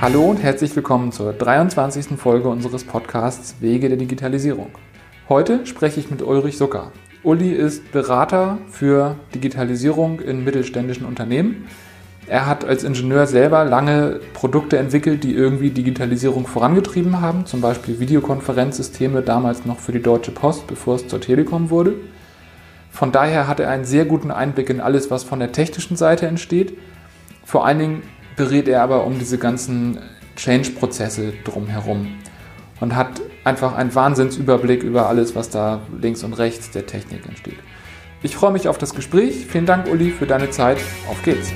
Hallo und herzlich willkommen zur 23. Folge unseres Podcasts Wege der Digitalisierung. Heute spreche ich mit Ulrich Sucker. Uli ist Berater für Digitalisierung in mittelständischen Unternehmen. Er hat als Ingenieur selber lange Produkte entwickelt, die irgendwie Digitalisierung vorangetrieben haben, zum Beispiel Videokonferenzsysteme damals noch für die Deutsche Post, bevor es zur Telekom wurde. Von daher hat er einen sehr guten Einblick in alles, was von der technischen Seite entsteht. Vor allen Dingen berät er aber um diese ganzen Change-Prozesse drumherum und hat einfach einen Wahnsinnsüberblick über alles, was da links und rechts der Technik entsteht. Ich freue mich auf das Gespräch. Vielen Dank, Uli, für deine Zeit. Auf geht's!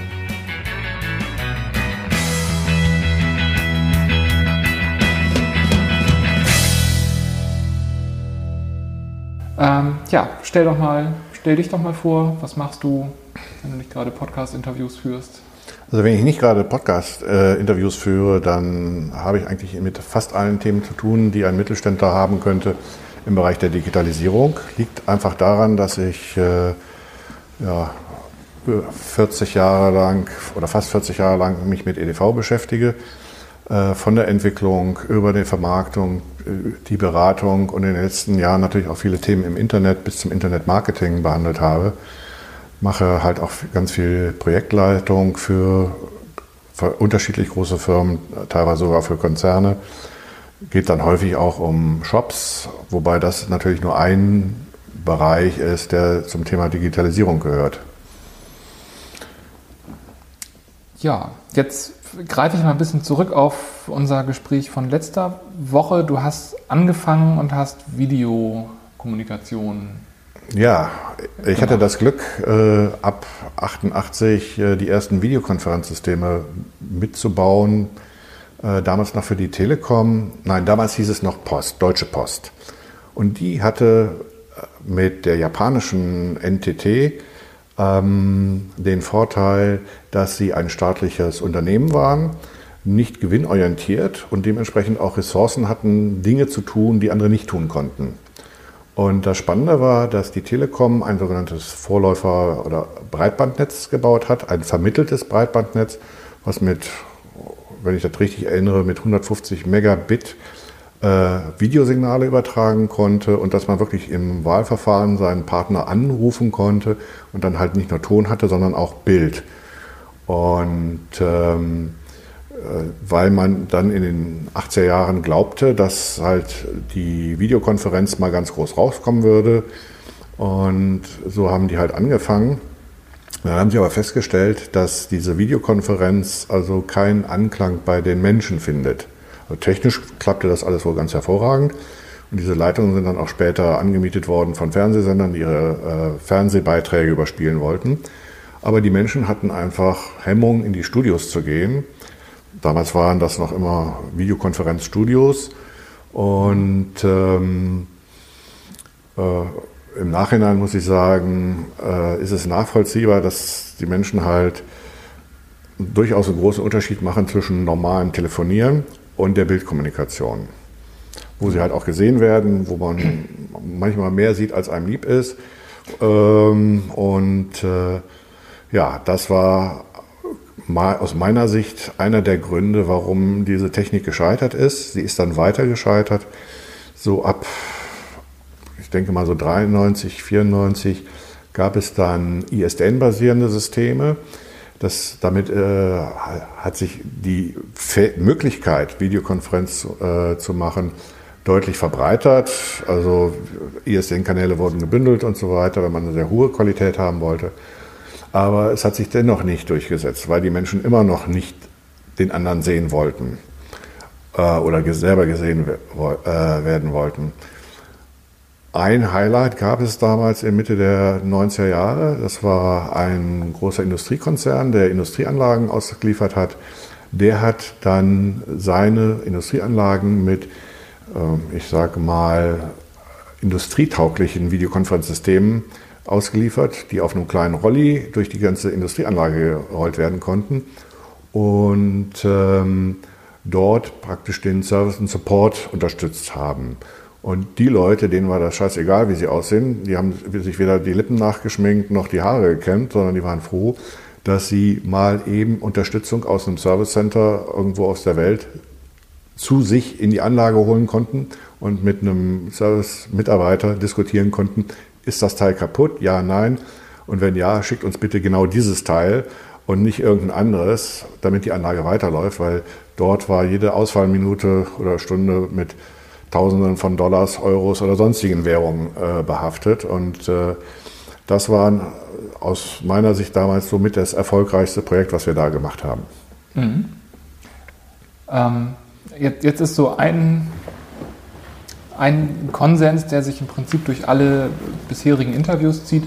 Ähm, ja, stell doch mal, stell dich doch mal vor, was machst du, wenn du nicht gerade Podcast-Interviews führst? Also wenn ich nicht gerade Podcast-Interviews führe, dann habe ich eigentlich mit fast allen Themen zu tun, die ein Mittelständler haben könnte im Bereich der Digitalisierung. Liegt einfach daran, dass ich äh, ja, 40 Jahre lang oder fast 40 Jahre lang mich mit EDV beschäftige. Äh, von der Entwicklung über die Vermarktung, äh, die Beratung und in den letzten Jahren natürlich auch viele Themen im Internet bis zum Internetmarketing behandelt habe mache halt auch ganz viel Projektleitung für, für unterschiedlich große Firmen, teilweise sogar für Konzerne. Geht dann häufig auch um Shops, wobei das natürlich nur ein Bereich ist, der zum Thema Digitalisierung gehört. Ja, jetzt greife ich mal ein bisschen zurück auf unser Gespräch von letzter Woche. Du hast angefangen und hast Videokommunikation ja, ich hatte das Glück, äh, ab 88 äh, die ersten Videokonferenzsysteme mitzubauen. Äh, damals noch für die Telekom. Nein, damals hieß es noch Post, Deutsche Post. Und die hatte äh, mit der japanischen NTT ähm, den Vorteil, dass sie ein staatliches Unternehmen waren, nicht gewinnorientiert und dementsprechend auch Ressourcen hatten, Dinge zu tun, die andere nicht tun konnten. Und das Spannende war, dass die Telekom ein sogenanntes Vorläufer- oder Breitbandnetz gebaut hat, ein vermitteltes Breitbandnetz, was mit, wenn ich das richtig erinnere, mit 150 Megabit äh, Videosignale übertragen konnte und dass man wirklich im Wahlverfahren seinen Partner anrufen konnte und dann halt nicht nur Ton hatte, sondern auch Bild. Und ähm, äh, weil man dann in den 80er Jahren glaubte, dass halt die Videokonferenz mal ganz groß rauskommen würde. Und so haben die halt angefangen. Dann haben sie aber festgestellt, dass diese Videokonferenz also keinen Anklang bei den Menschen findet. Also technisch klappte das alles wohl ganz hervorragend. Und diese Leitungen sind dann auch später angemietet worden von Fernsehsendern, die ihre äh, Fernsehbeiträge überspielen wollten. Aber die Menschen hatten einfach Hemmung, in die Studios zu gehen Damals waren das noch immer Videokonferenzstudios und ähm, äh, im Nachhinein muss ich sagen, äh, ist es nachvollziehbar, dass die Menschen halt durchaus einen großen Unterschied machen zwischen normalem Telefonieren und der Bildkommunikation. Wo sie halt auch gesehen werden, wo man manchmal mehr sieht, als einem lieb ist. Ähm, und äh, ja, das war aus meiner Sicht einer der Gründe, warum diese Technik gescheitert ist. Sie ist dann weiter gescheitert. So ab, ich denke mal so 93, 94 gab es dann ISDN-basierende Systeme. Das, damit äh, hat sich die Möglichkeit, Videokonferenz äh, zu machen, deutlich verbreitert. Also ISDN-Kanäle wurden gebündelt und so weiter, wenn man eine sehr hohe Qualität haben wollte. Aber es hat sich dennoch nicht durchgesetzt, weil die Menschen immer noch nicht den anderen sehen wollten äh, oder selber gesehen äh, werden wollten. Ein Highlight gab es damals in Mitte der 90er Jahre. Das war ein großer Industriekonzern, der Industrieanlagen ausgeliefert hat. Der hat dann seine Industrieanlagen mit, äh, ich sage mal, industrietauglichen Videokonferenzsystemen ausgeliefert, die auf einem kleinen Rolli durch die ganze Industrieanlage gerollt werden konnten und ähm, dort praktisch den Service und Support unterstützt haben. Und die Leute, denen war das scheißegal, wie sie aussehen, die haben sich weder die Lippen nachgeschminkt noch die Haare gekämmt, sondern die waren froh, dass sie mal eben Unterstützung aus einem Service Center irgendwo aus der Welt zu sich in die Anlage holen konnten und mit einem Service-Mitarbeiter diskutieren konnten, ist das Teil kaputt? Ja, nein. Und wenn ja, schickt uns bitte genau dieses Teil und nicht irgendein anderes, damit die Anlage weiterläuft, weil dort war jede Ausfallminute oder Stunde mit Tausenden von Dollars, Euros oder sonstigen Währungen äh, behaftet. Und äh, das war aus meiner Sicht damals somit das erfolgreichste Projekt, was wir da gemacht haben. Mhm. Ähm, jetzt, jetzt ist so ein, ein Konsens, der sich im Prinzip durch alle bisherigen Interviews zieht.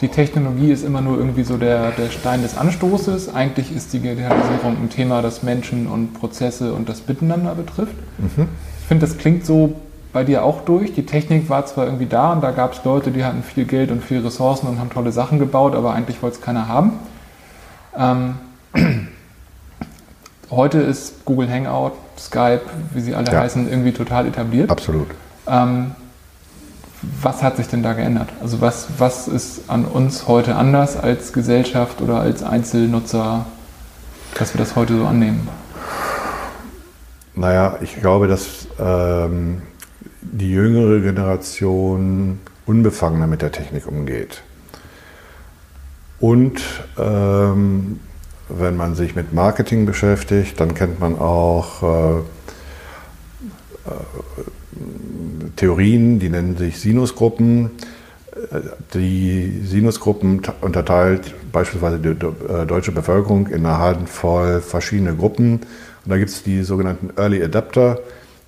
Die Technologie ist immer nur irgendwie so der, der Stein des Anstoßes. Eigentlich ist die Digitalisierung ein Thema, das Menschen und Prozesse und das Miteinander betrifft. Mhm. Ich finde, das klingt so bei dir auch durch. Die Technik war zwar irgendwie da und da gab es Leute, die hatten viel Geld und viel Ressourcen und haben tolle Sachen gebaut, aber eigentlich wollte es keiner haben. Ähm, heute ist Google Hangout, Skype, wie sie alle ja. heißen, irgendwie total etabliert. Absolut. Ähm, was hat sich denn da geändert? Also was, was ist an uns heute anders als Gesellschaft oder als Einzelnutzer, dass wir das heute so annehmen? Naja, ich glaube, dass ähm, die jüngere Generation unbefangener mit der Technik umgeht. Und ähm, wenn man sich mit Marketing beschäftigt, dann kennt man auch äh, äh, Theorien, die nennen sich Sinusgruppen. Die Sinusgruppen unterteilt beispielsweise die äh, deutsche Bevölkerung in eine Handvoll verschiedene Gruppen. Und da gibt es die sogenannten Early Adapter.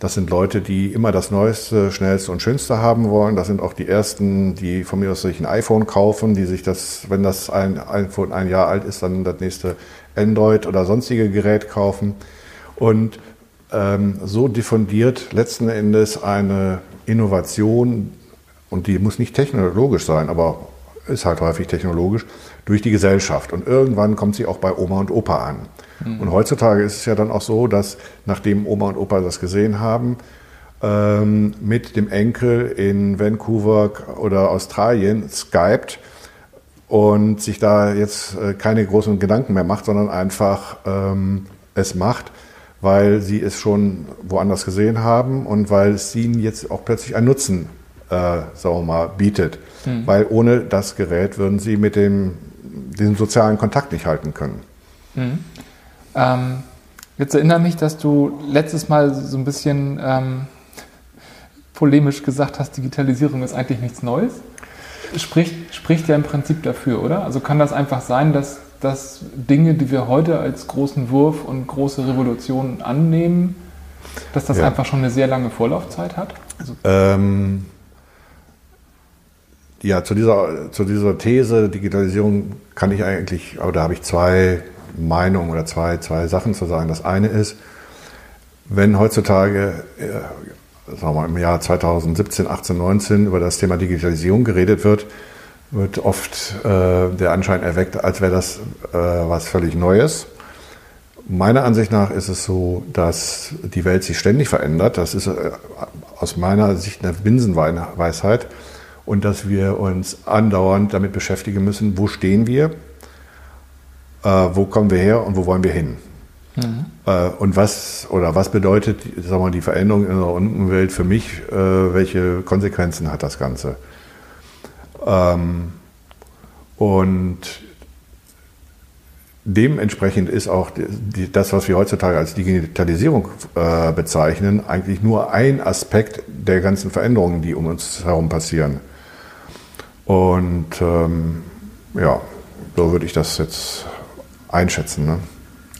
Das sind Leute, die immer das Neueste, Schnellste und Schönste haben wollen. Das sind auch die Ersten, die von mir aus sich ein iPhone kaufen, die sich das, wenn das ein iPhone ein Jahr alt ist, dann das nächste Android oder sonstige Gerät kaufen. Und ähm, so diffundiert letzten Endes eine Innovation, und die muss nicht technologisch sein, aber ist halt häufig technologisch, durch die Gesellschaft. Und irgendwann kommt sie auch bei Oma und Opa an. Mhm. Und heutzutage ist es ja dann auch so, dass nachdem Oma und Opa das gesehen haben, ähm, mit dem Enkel in Vancouver oder Australien skypt und sich da jetzt äh, keine großen Gedanken mehr macht, sondern einfach ähm, es macht, weil sie es schon woanders gesehen haben und weil es ihnen jetzt auch plötzlich einen Nutzen, äh, sagen wir mal, bietet. Mhm. Weil ohne das Gerät würden sie mit dem, den sozialen Kontakt nicht halten können. Mhm. Ähm, jetzt erinnere mich, dass du letztes Mal so ein bisschen ähm, polemisch gesagt hast, Digitalisierung ist eigentlich nichts Neues. Spricht, spricht ja im Prinzip dafür, oder? Also kann das einfach sein, dass dass Dinge, die wir heute als großen Wurf und große Revolution annehmen, dass das ja. einfach schon eine sehr lange Vorlaufzeit hat? Also ähm, ja, zu dieser, zu dieser These Digitalisierung kann ich eigentlich, aber da habe ich zwei Meinungen oder zwei, zwei Sachen zu sagen. Das eine ist, wenn heutzutage, äh, sagen wir im Jahr 2017, 18, 19 über das Thema Digitalisierung geredet wird, wird oft äh, der Anschein erweckt, als wäre das äh, was völlig Neues. Meiner Ansicht nach ist es so, dass die Welt sich ständig verändert. Das ist äh, aus meiner Sicht eine Binsenweisheit. Und dass wir uns andauernd damit beschäftigen müssen, wo stehen wir, äh, wo kommen wir her und wo wollen wir hin. Mhm. Äh, und was oder was bedeutet sagen wir, die Veränderung in unserer Umwelt für mich? Äh, welche Konsequenzen hat das Ganze? Ähm, und dementsprechend ist auch die, das, was wir heutzutage als Digitalisierung äh, bezeichnen, eigentlich nur ein Aspekt der ganzen Veränderungen, die um uns herum passieren. Und ähm, ja, so würde ich das jetzt einschätzen. Ne?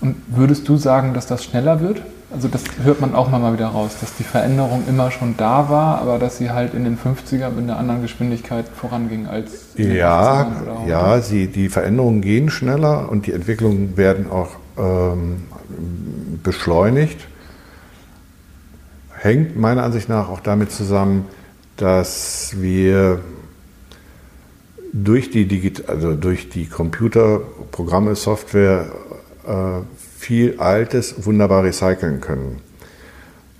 Und würdest du sagen, dass das schneller wird? Also das hört man auch mal wieder raus, dass die Veränderung immer schon da war, aber dass sie halt in den 50ern mit einer anderen Geschwindigkeit voranging als in den ja, ja, sie, die Veränderungen gehen schneller und die Entwicklungen werden auch ähm, beschleunigt. Hängt meiner Ansicht nach auch damit zusammen, dass wir durch die, Digit also durch die Computerprogramme, Software äh, viel Altes wunderbar recyceln können.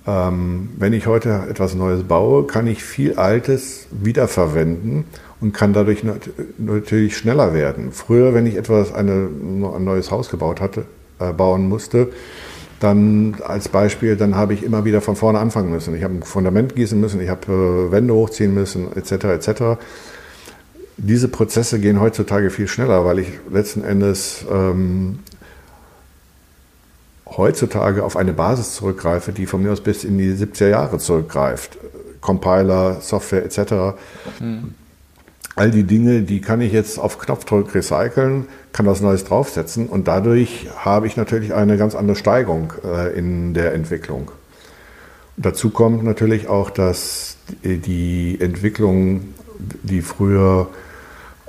Ähm, wenn ich heute etwas Neues baue, kann ich viel Altes wiederverwenden und kann dadurch natürlich schneller werden. Früher, wenn ich etwas, eine, ein neues Haus gebaut hatte, äh, bauen musste, dann als Beispiel, dann habe ich immer wieder von vorne anfangen müssen. Ich habe ein Fundament gießen müssen, ich habe äh, Wände hochziehen müssen, etc. etc. Diese Prozesse gehen heutzutage viel schneller, weil ich letzten Endes ähm, heutzutage auf eine Basis zurückgreife, die von mir aus bis in die 70er Jahre zurückgreift. Compiler, Software etc. Mhm. All die Dinge, die kann ich jetzt auf Knopfdruck recyceln, kann was Neues draufsetzen und dadurch habe ich natürlich eine ganz andere Steigung äh, in der Entwicklung. Dazu kommt natürlich auch, dass die Entwicklung, die früher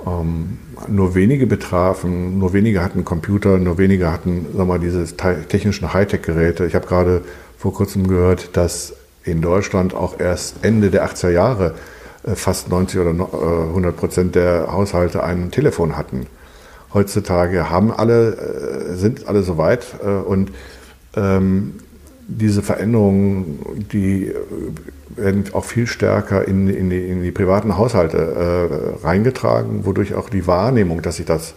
ähm, nur wenige betrafen, nur wenige hatten Computer, nur wenige hatten sag mal, diese technischen Hightech-Geräte. Ich habe gerade vor kurzem gehört, dass in Deutschland auch erst Ende der 80er Jahre äh, fast 90 oder 100 äh, Prozent der Haushalte ein Telefon hatten. Heutzutage haben alle, äh, sind alle soweit und ähm, diese Veränderungen, die werden auch viel stärker in, in, die, in die, privaten Haushalte äh, reingetragen, wodurch auch die Wahrnehmung, dass sich das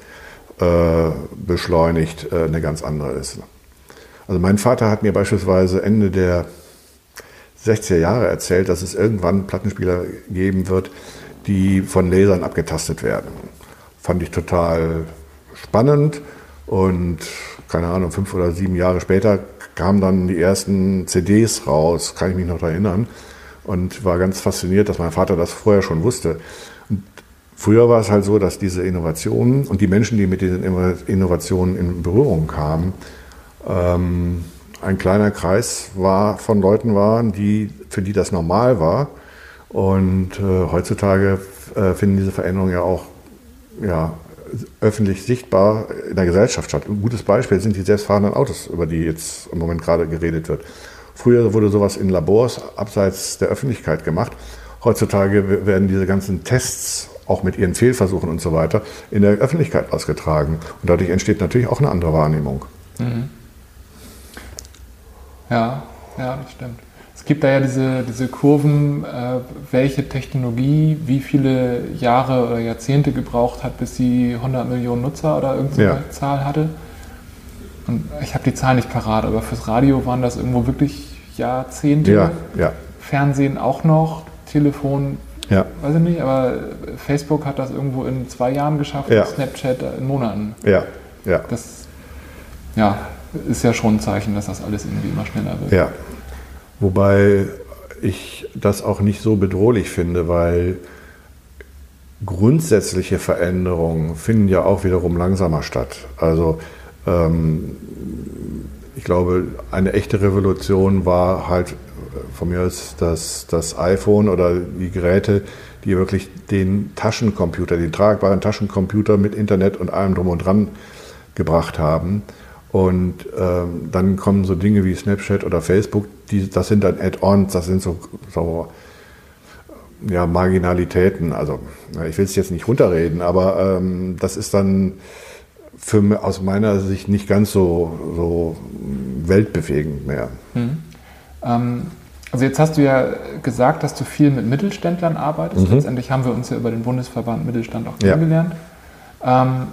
äh, beschleunigt, äh, eine ganz andere ist. Also mein Vater hat mir beispielsweise Ende der 60er Jahre erzählt, dass es irgendwann Plattenspieler geben wird, die von Lasern abgetastet werden. Fand ich total spannend und keine Ahnung, fünf oder sieben Jahre später kamen dann die ersten CDs raus, kann ich mich noch erinnern und war ganz fasziniert, dass mein Vater das vorher schon wusste. Und früher war es halt so, dass diese Innovationen und die Menschen, die mit diesen Innovationen in Berührung kamen, ähm, ein kleiner Kreis war, von Leuten waren, die, für die das normal war. Und äh, heutzutage äh, finden diese Veränderungen ja auch ja, öffentlich sichtbar in der Gesellschaft statt. Ein gutes Beispiel sind die selbstfahrenden Autos, über die jetzt im Moment gerade geredet wird. Früher wurde sowas in Labors abseits der Öffentlichkeit gemacht. Heutzutage werden diese ganzen Tests auch mit ihren Fehlversuchen und so weiter in der Öffentlichkeit ausgetragen. Und dadurch entsteht natürlich auch eine andere Wahrnehmung. Mhm. Ja, ja, das stimmt. Es gibt da ja diese, diese Kurven, äh, welche Technologie wie viele Jahre oder Jahrzehnte gebraucht hat, bis sie 100 Millionen Nutzer oder irgendeine ja. Zahl hatte. Und ich habe die Zahl nicht parat, aber fürs Radio waren das irgendwo wirklich Jahrzehnte. Ja, ja. Fernsehen auch noch, Telefon, ja. weiß ich nicht, aber Facebook hat das irgendwo in zwei Jahren geschafft, ja. Snapchat in Monaten. Ja, ja. Das ja, ist ja schon ein Zeichen, dass das alles irgendwie immer schneller wird. Ja. Wobei ich das auch nicht so bedrohlich finde, weil grundsätzliche Veränderungen finden ja auch wiederum langsamer statt. Also ähm, ich glaube, eine echte Revolution war halt von mir aus das, das iPhone oder die Geräte, die wirklich den Taschencomputer, den tragbaren Taschencomputer mit Internet und allem drum und dran gebracht haben. Und ähm, dann kommen so Dinge wie Snapchat oder Facebook, die, das sind dann Add-ons, das sind so, so ja, Marginalitäten. Also ich will es jetzt nicht runterreden, aber ähm, das ist dann für, aus meiner Sicht nicht ganz so, so weltbewegend mehr. Mhm. Ähm, also jetzt hast du ja gesagt, dass du viel mit Mittelständlern arbeitest. Mhm. Letztendlich haben wir uns ja über den Bundesverband Mittelstand auch kennengelernt. Ja. Ähm,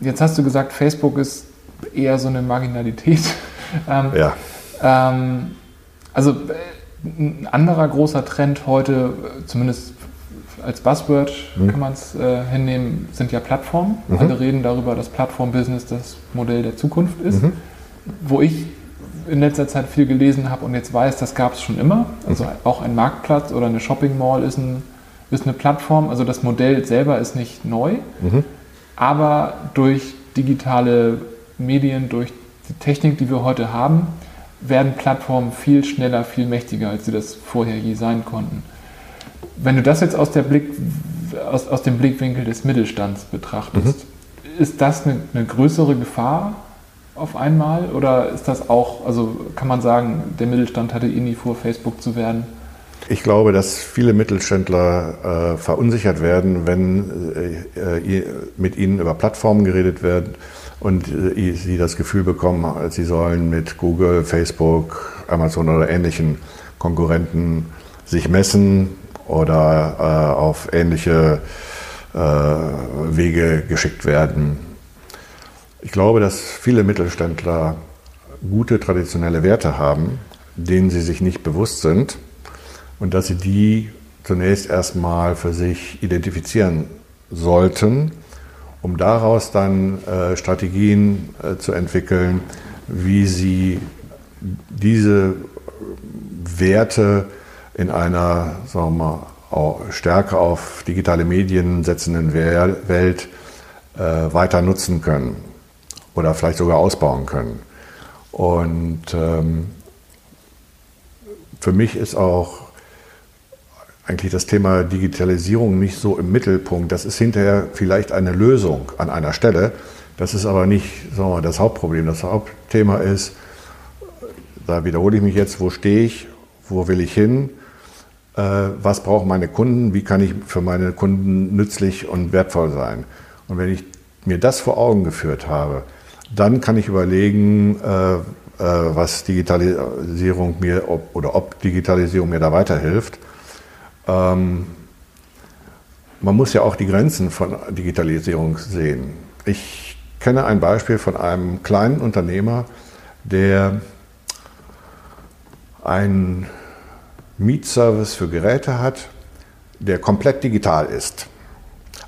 jetzt hast du gesagt, Facebook ist eher so eine Marginalität. ähm, ja. Ähm, also äh, ein anderer großer Trend heute, zumindest als Buzzword mhm. kann man es äh, hinnehmen, sind ja Plattformen. Mhm. Alle reden darüber, dass Plattform-Business das Modell der Zukunft ist. Mhm. Wo ich in letzter Zeit viel gelesen habe und jetzt weiß, das gab es schon immer. Also mhm. auch ein Marktplatz oder eine Shopping Mall ist, ein, ist eine Plattform. Also das Modell selber ist nicht neu, mhm. aber durch digitale Medien, durch die Technik, die wir heute haben, werden Plattformen viel schneller, viel mächtiger, als sie das vorher je sein konnten. Wenn du das jetzt aus, Blick, aus, aus dem Blickwinkel des Mittelstands betrachtest, mhm. ist das eine, eine größere Gefahr auf einmal oder ist das auch, also kann man sagen, der Mittelstand hatte eh nie vor, Facebook zu werden? Ich glaube, dass viele Mittelständler äh, verunsichert werden, wenn äh, mit ihnen über Plattformen geredet wird und äh, sie das Gefühl bekommen, sie sollen mit Google, Facebook, Amazon oder ähnlichen Konkurrenten sich messen oder äh, auf ähnliche äh, Wege geschickt werden. Ich glaube, dass viele Mittelständler gute traditionelle Werte haben, denen sie sich nicht bewusst sind und dass sie die zunächst erstmal für sich identifizieren sollten, um daraus dann äh, Strategien äh, zu entwickeln, wie sie diese Werte in einer sagen wir mal, stärker auf digitale Medien setzenden Welt äh, weiter nutzen können oder vielleicht sogar ausbauen können. Und ähm, für mich ist auch eigentlich das Thema Digitalisierung nicht so im Mittelpunkt. Das ist hinterher vielleicht eine Lösung an einer Stelle. Das ist aber nicht sagen wir, das Hauptproblem. Das Hauptthema ist, da wiederhole ich mich jetzt, wo stehe ich, wo will ich hin, was brauchen meine Kunden, wie kann ich für meine Kunden nützlich und wertvoll sein. Und wenn ich mir das vor Augen geführt habe, dann kann ich überlegen, äh, äh, was Digitalisierung mir ob, oder ob Digitalisierung mir da weiterhilft. Ähm, man muss ja auch die Grenzen von Digitalisierung sehen. Ich kenne ein Beispiel von einem kleinen Unternehmer, der einen Mietservice für Geräte hat, der komplett digital ist.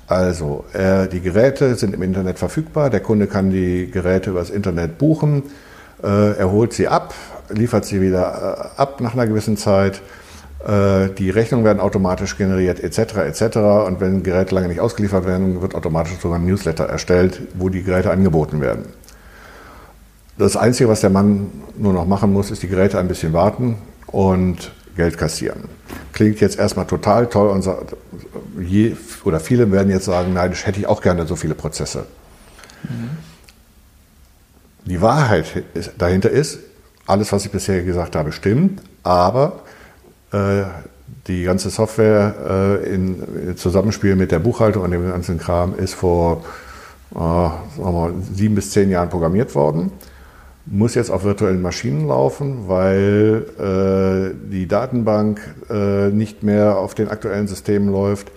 Also, äh, die Geräte sind im Internet verfügbar, der Kunde kann die Geräte übers Internet buchen, äh, er holt sie ab, liefert sie wieder äh, ab nach einer gewissen Zeit, äh, die Rechnungen werden automatisch generiert etc. etc. Und wenn Geräte lange nicht ausgeliefert werden, wird automatisch sogar ein Newsletter erstellt, wo die Geräte angeboten werden. Das Einzige, was der Mann nur noch machen muss, ist die Geräte ein bisschen warten und Geld kassieren. Klingt jetzt erstmal total toll und je, oder viele werden jetzt sagen, nein, das hätte ich auch gerne so viele Prozesse. Mhm. Die Wahrheit dahinter ist, alles, was ich bisher gesagt habe, stimmt, aber äh, die ganze Software äh, in Zusammenspiel mit der Buchhaltung und dem ganzen Kram ist vor äh, mal, sieben bis zehn Jahren programmiert worden muss jetzt auf virtuellen Maschinen laufen, weil äh, die Datenbank äh, nicht mehr auf den aktuellen Systemen läuft.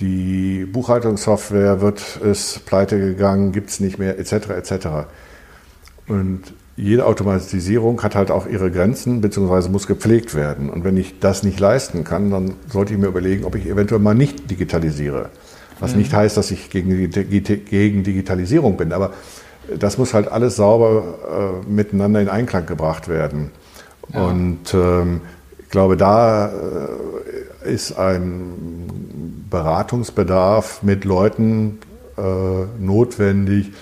Die Buchhaltungssoftware wird ist pleite gegangen, gibt es nicht mehr, etc. etc. Und jede Automatisierung hat halt auch ihre Grenzen, beziehungsweise muss gepflegt werden. Und wenn ich das nicht leisten kann, dann sollte ich mir überlegen, ob ich eventuell mal nicht digitalisiere. Was mhm. nicht heißt, dass ich gegen, gegen Digitalisierung bin, aber das muss halt alles sauber äh, miteinander in Einklang gebracht werden. Ja. Und ähm, ich glaube, da äh, ist ein Beratungsbedarf mit Leuten äh, notwendig,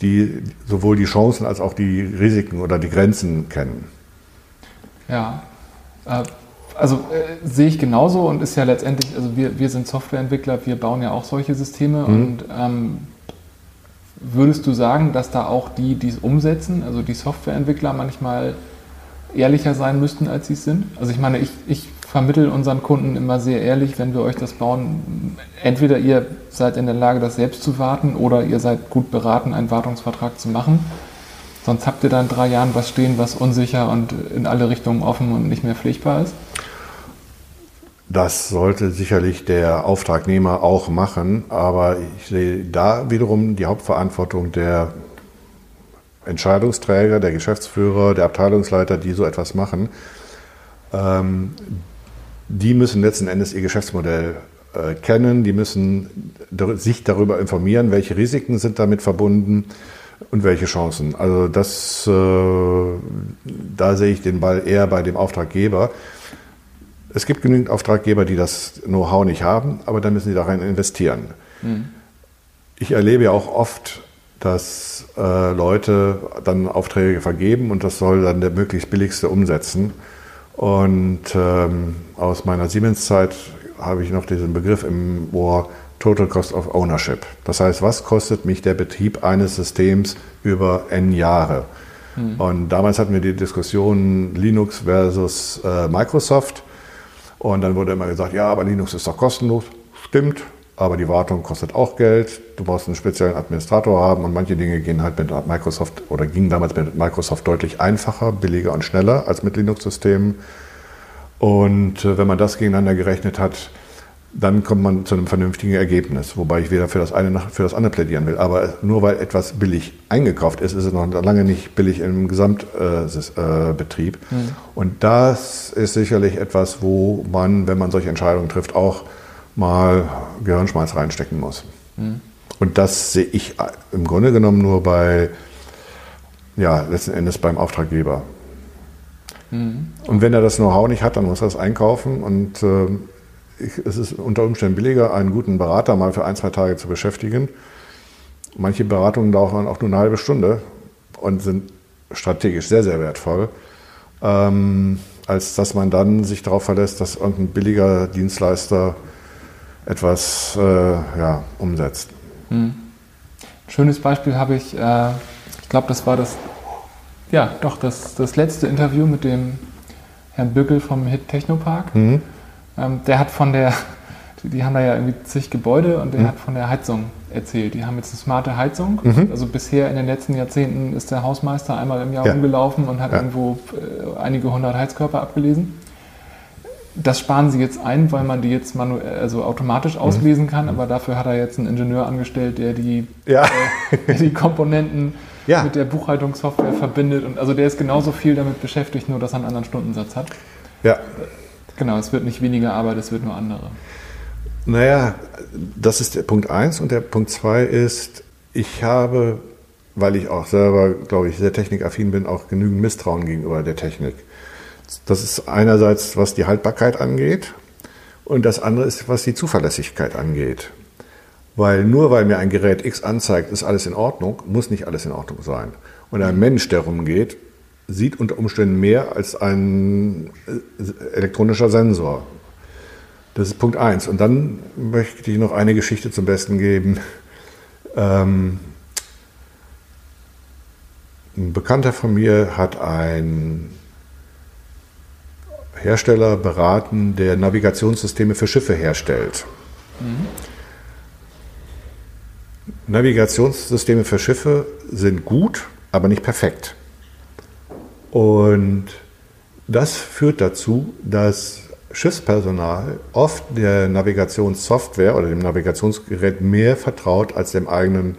die sowohl die Chancen als auch die Risiken oder die Grenzen kennen. Ja, äh, also äh, sehe ich genauso und ist ja letztendlich, also wir, wir sind Softwareentwickler, wir bauen ja auch solche Systeme mhm. und ähm, Würdest du sagen, dass da auch die, die es umsetzen, also die Softwareentwickler manchmal ehrlicher sein müssten, als sie es sind? Also ich meine, ich, ich vermittle unseren Kunden immer sehr ehrlich, wenn wir euch das bauen, entweder ihr seid in der Lage, das selbst zu warten oder ihr seid gut beraten, einen Wartungsvertrag zu machen. Sonst habt ihr da in drei Jahren was stehen, was unsicher und in alle Richtungen offen und nicht mehr pflegbar ist? Das sollte sicherlich der Auftragnehmer auch machen, aber ich sehe da wiederum die Hauptverantwortung der Entscheidungsträger, der Geschäftsführer, der Abteilungsleiter, die so etwas machen. Ähm, die müssen letzten Endes ihr Geschäftsmodell äh, kennen, die müssen sich darüber informieren, welche Risiken sind damit verbunden und welche Chancen. Also das, äh, da sehe ich den Ball eher bei dem Auftraggeber. Es gibt genügend Auftraggeber, die das Know-how nicht haben, aber dann müssen sie darin investieren. Mhm. Ich erlebe ja auch oft, dass äh, Leute dann Aufträge vergeben und das soll dann der möglichst billigste umsetzen. Und ähm, aus meiner Siemens-Zeit habe ich noch diesen Begriff im Ohr Total Cost of Ownership. Das heißt, was kostet mich der Betrieb eines Systems über n Jahre? Mhm. Und damals hatten wir die Diskussion Linux versus äh, Microsoft. Und dann wurde immer gesagt, ja, aber Linux ist doch kostenlos. Stimmt, aber die Wartung kostet auch Geld. Du brauchst einen speziellen Administrator haben und manche Dinge gehen halt mit Microsoft oder gingen damals mit Microsoft deutlich einfacher, billiger und schneller als mit Linux-Systemen. Und äh, wenn man das gegeneinander gerechnet hat, dann kommt man zu einem vernünftigen Ergebnis. Wobei ich weder für das eine noch für das andere plädieren will. Aber nur weil etwas billig eingekauft ist, ist es noch lange nicht billig im Gesamtbetrieb. Äh, mhm. Und das ist sicherlich etwas, wo man, wenn man solche Entscheidungen trifft, auch mal Gehirnschmalz reinstecken muss. Mhm. Und das sehe ich im Grunde genommen nur bei, ja, letzten Endes beim Auftraggeber. Mhm. Und wenn er das Know-how nicht hat, dann muss er es einkaufen und äh, ich, es ist unter Umständen billiger, einen guten Berater mal für ein, zwei Tage zu beschäftigen. Manche Beratungen dauern auch nur eine halbe Stunde und sind strategisch sehr, sehr wertvoll, ähm, als dass man dann sich darauf verlässt, dass irgendein billiger Dienstleister etwas äh, ja, umsetzt. Hm. Schönes Beispiel habe ich, äh, ich glaube, das war das, ja, doch, das, das letzte Interview mit dem Herrn Bückel vom Hit Technopark. Mhm. Ähm, der hat von der, die haben da ja irgendwie zig Gebäude und der mhm. hat von der Heizung erzählt. Die haben jetzt eine smarte Heizung. Mhm. Also bisher in den letzten Jahrzehnten ist der Hausmeister einmal im Jahr ja. rumgelaufen und hat ja. irgendwo äh, einige hundert Heizkörper abgelesen. Das sparen sie jetzt ein, weil man die jetzt manuell, also automatisch mhm. auslesen kann, aber dafür hat er jetzt einen Ingenieur angestellt, der die, ja. äh, der die Komponenten ja. mit der Buchhaltungssoftware verbindet. Und also der ist genauso viel damit beschäftigt, nur dass er einen anderen Stundensatz hat. Ja. Genau, es wird nicht weniger Arbeit, es wird nur andere. Naja, das ist der Punkt 1 und der Punkt 2 ist, ich habe, weil ich auch selber, glaube ich, sehr technikaffin bin, auch genügend Misstrauen gegenüber der Technik. Das ist einerseits, was die Haltbarkeit angeht und das andere ist, was die Zuverlässigkeit angeht. Weil nur weil mir ein Gerät X anzeigt, ist alles in Ordnung, muss nicht alles in Ordnung sein. Und ein Mensch, der rumgeht, sieht unter Umständen mehr als ein äh, elektronischer Sensor. Das ist Punkt 1. Und dann möchte ich noch eine Geschichte zum Besten geben. Ähm, ein Bekannter von mir hat einen Hersteller beraten, der Navigationssysteme für Schiffe herstellt. Mhm. Navigationssysteme für Schiffe sind gut, aber nicht perfekt. Und das führt dazu, dass Schiffspersonal oft der Navigationssoftware oder dem Navigationsgerät mehr vertraut als dem eigenen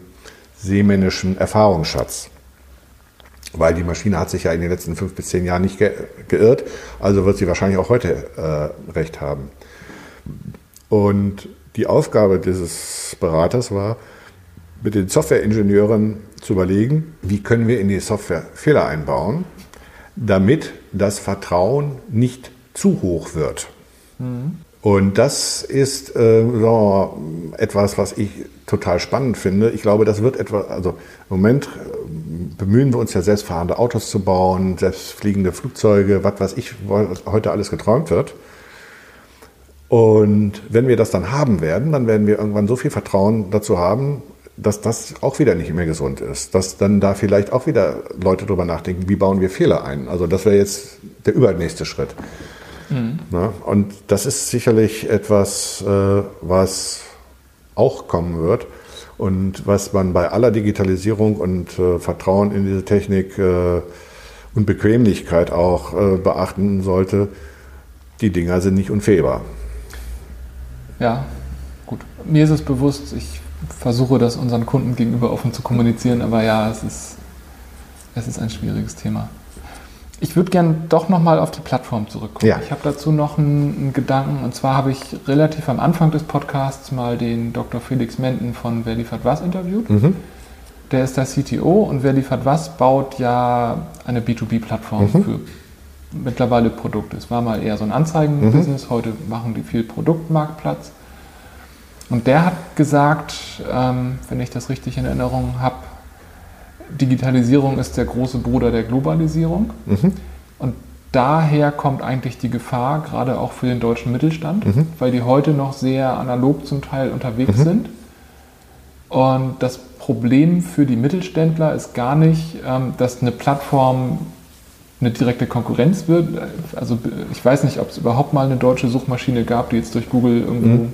seemännischen Erfahrungsschatz. Weil die Maschine hat sich ja in den letzten fünf bis zehn Jahren nicht ge geirrt, also wird sie wahrscheinlich auch heute äh, recht haben. Und die Aufgabe dieses Beraters war, mit den Softwareingenieuren zu überlegen, wie können wir in die Software Fehler einbauen, damit das Vertrauen nicht zu hoch wird. Mhm. Und das ist äh, so etwas, was ich total spannend finde. Ich glaube, das wird etwa, also im Moment äh, bemühen wir uns ja selbstfahrende Autos zu bauen, selbstfliegende Flugzeuge, was weiß ich, was heute alles geträumt wird. Und wenn wir das dann haben werden, dann werden wir irgendwann so viel Vertrauen dazu haben, dass das auch wieder nicht mehr gesund ist. Dass dann da vielleicht auch wieder Leute drüber nachdenken, wie bauen wir Fehler ein. Also das wäre jetzt der übernächste Schritt. Mhm. Na, und das ist sicherlich etwas, äh, was auch kommen wird und was man bei aller Digitalisierung und äh, Vertrauen in diese Technik äh, und Bequemlichkeit auch äh, beachten sollte. Die Dinger sind nicht unfehlbar. Ja, gut. Mir ist es bewusst, ich versuche das unseren Kunden gegenüber offen zu kommunizieren, aber ja, es ist, es ist ein schwieriges Thema. Ich würde gerne doch nochmal auf die Plattform zurückkommen. Ja. Ich habe dazu noch einen, einen, Gedanken und zwar habe ich relativ am Anfang des Podcasts mal den Dr. Felix Menden von Wer liefert was interviewt. Mhm. Der ist der CTO und Wer liefert was baut ja eine B2B-Plattform mhm. für mittlerweile Produkte. Es war mal eher so ein Anzeigenbusiness, mhm. heute machen die viel Produktmarktplatz. Und der hat gesagt, ähm, wenn ich das richtig in Erinnerung habe, Digitalisierung ist der große Bruder der Globalisierung. Mhm. Und daher kommt eigentlich die Gefahr, gerade auch für den deutschen Mittelstand, mhm. weil die heute noch sehr analog zum Teil unterwegs mhm. sind. Und das Problem für die Mittelständler ist gar nicht, ähm, dass eine Plattform eine direkte Konkurrenz wird. Also ich weiß nicht, ob es überhaupt mal eine deutsche Suchmaschine gab, die jetzt durch Google irgendwo mhm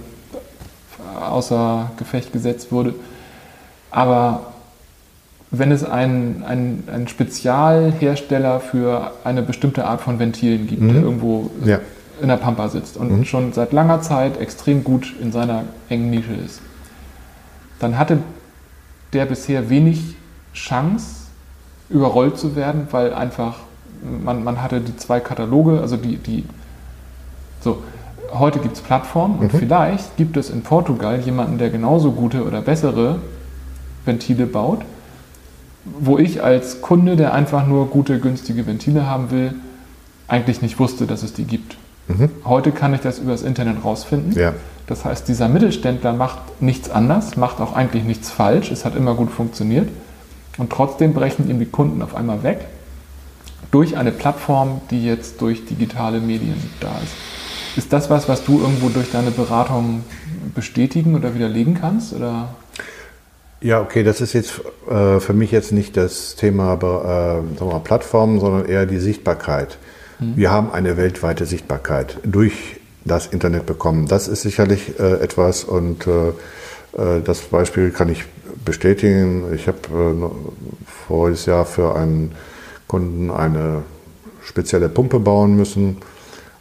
außer Gefecht gesetzt wurde. Aber wenn es einen, einen, einen Spezialhersteller für eine bestimmte Art von Ventilen gibt, mhm. der irgendwo ja. in der Pampa sitzt und mhm. schon seit langer Zeit extrem gut in seiner engen Nische ist, dann hatte der bisher wenig Chance, überrollt zu werden, weil einfach man, man hatte die zwei Kataloge, also die, die so, heute gibt es Plattformen und mhm. vielleicht gibt es in Portugal jemanden, der genauso gute oder bessere Ventile baut, wo ich als Kunde, der einfach nur gute, günstige Ventile haben will, eigentlich nicht wusste, dass es die gibt. Mhm. Heute kann ich das übers Internet rausfinden. Ja. Das heißt, dieser Mittelständler macht nichts anders, macht auch eigentlich nichts falsch, es hat immer gut funktioniert. Und trotzdem brechen ihm die Kunden auf einmal weg durch eine Plattform, die jetzt durch digitale Medien da ist. Ist das was, was du irgendwo durch deine Beratung bestätigen oder widerlegen kannst? Oder? Ja, okay, das ist jetzt äh, für mich jetzt nicht das Thema äh, mal, Plattformen, sondern eher die Sichtbarkeit. Mhm. Wir haben eine weltweite Sichtbarkeit durch das Internet bekommen. Das ist sicherlich äh, etwas und äh, äh, das Beispiel kann ich bestätigen. Ich habe äh, voriges Jahr für einen Kunden eine spezielle Pumpe bauen müssen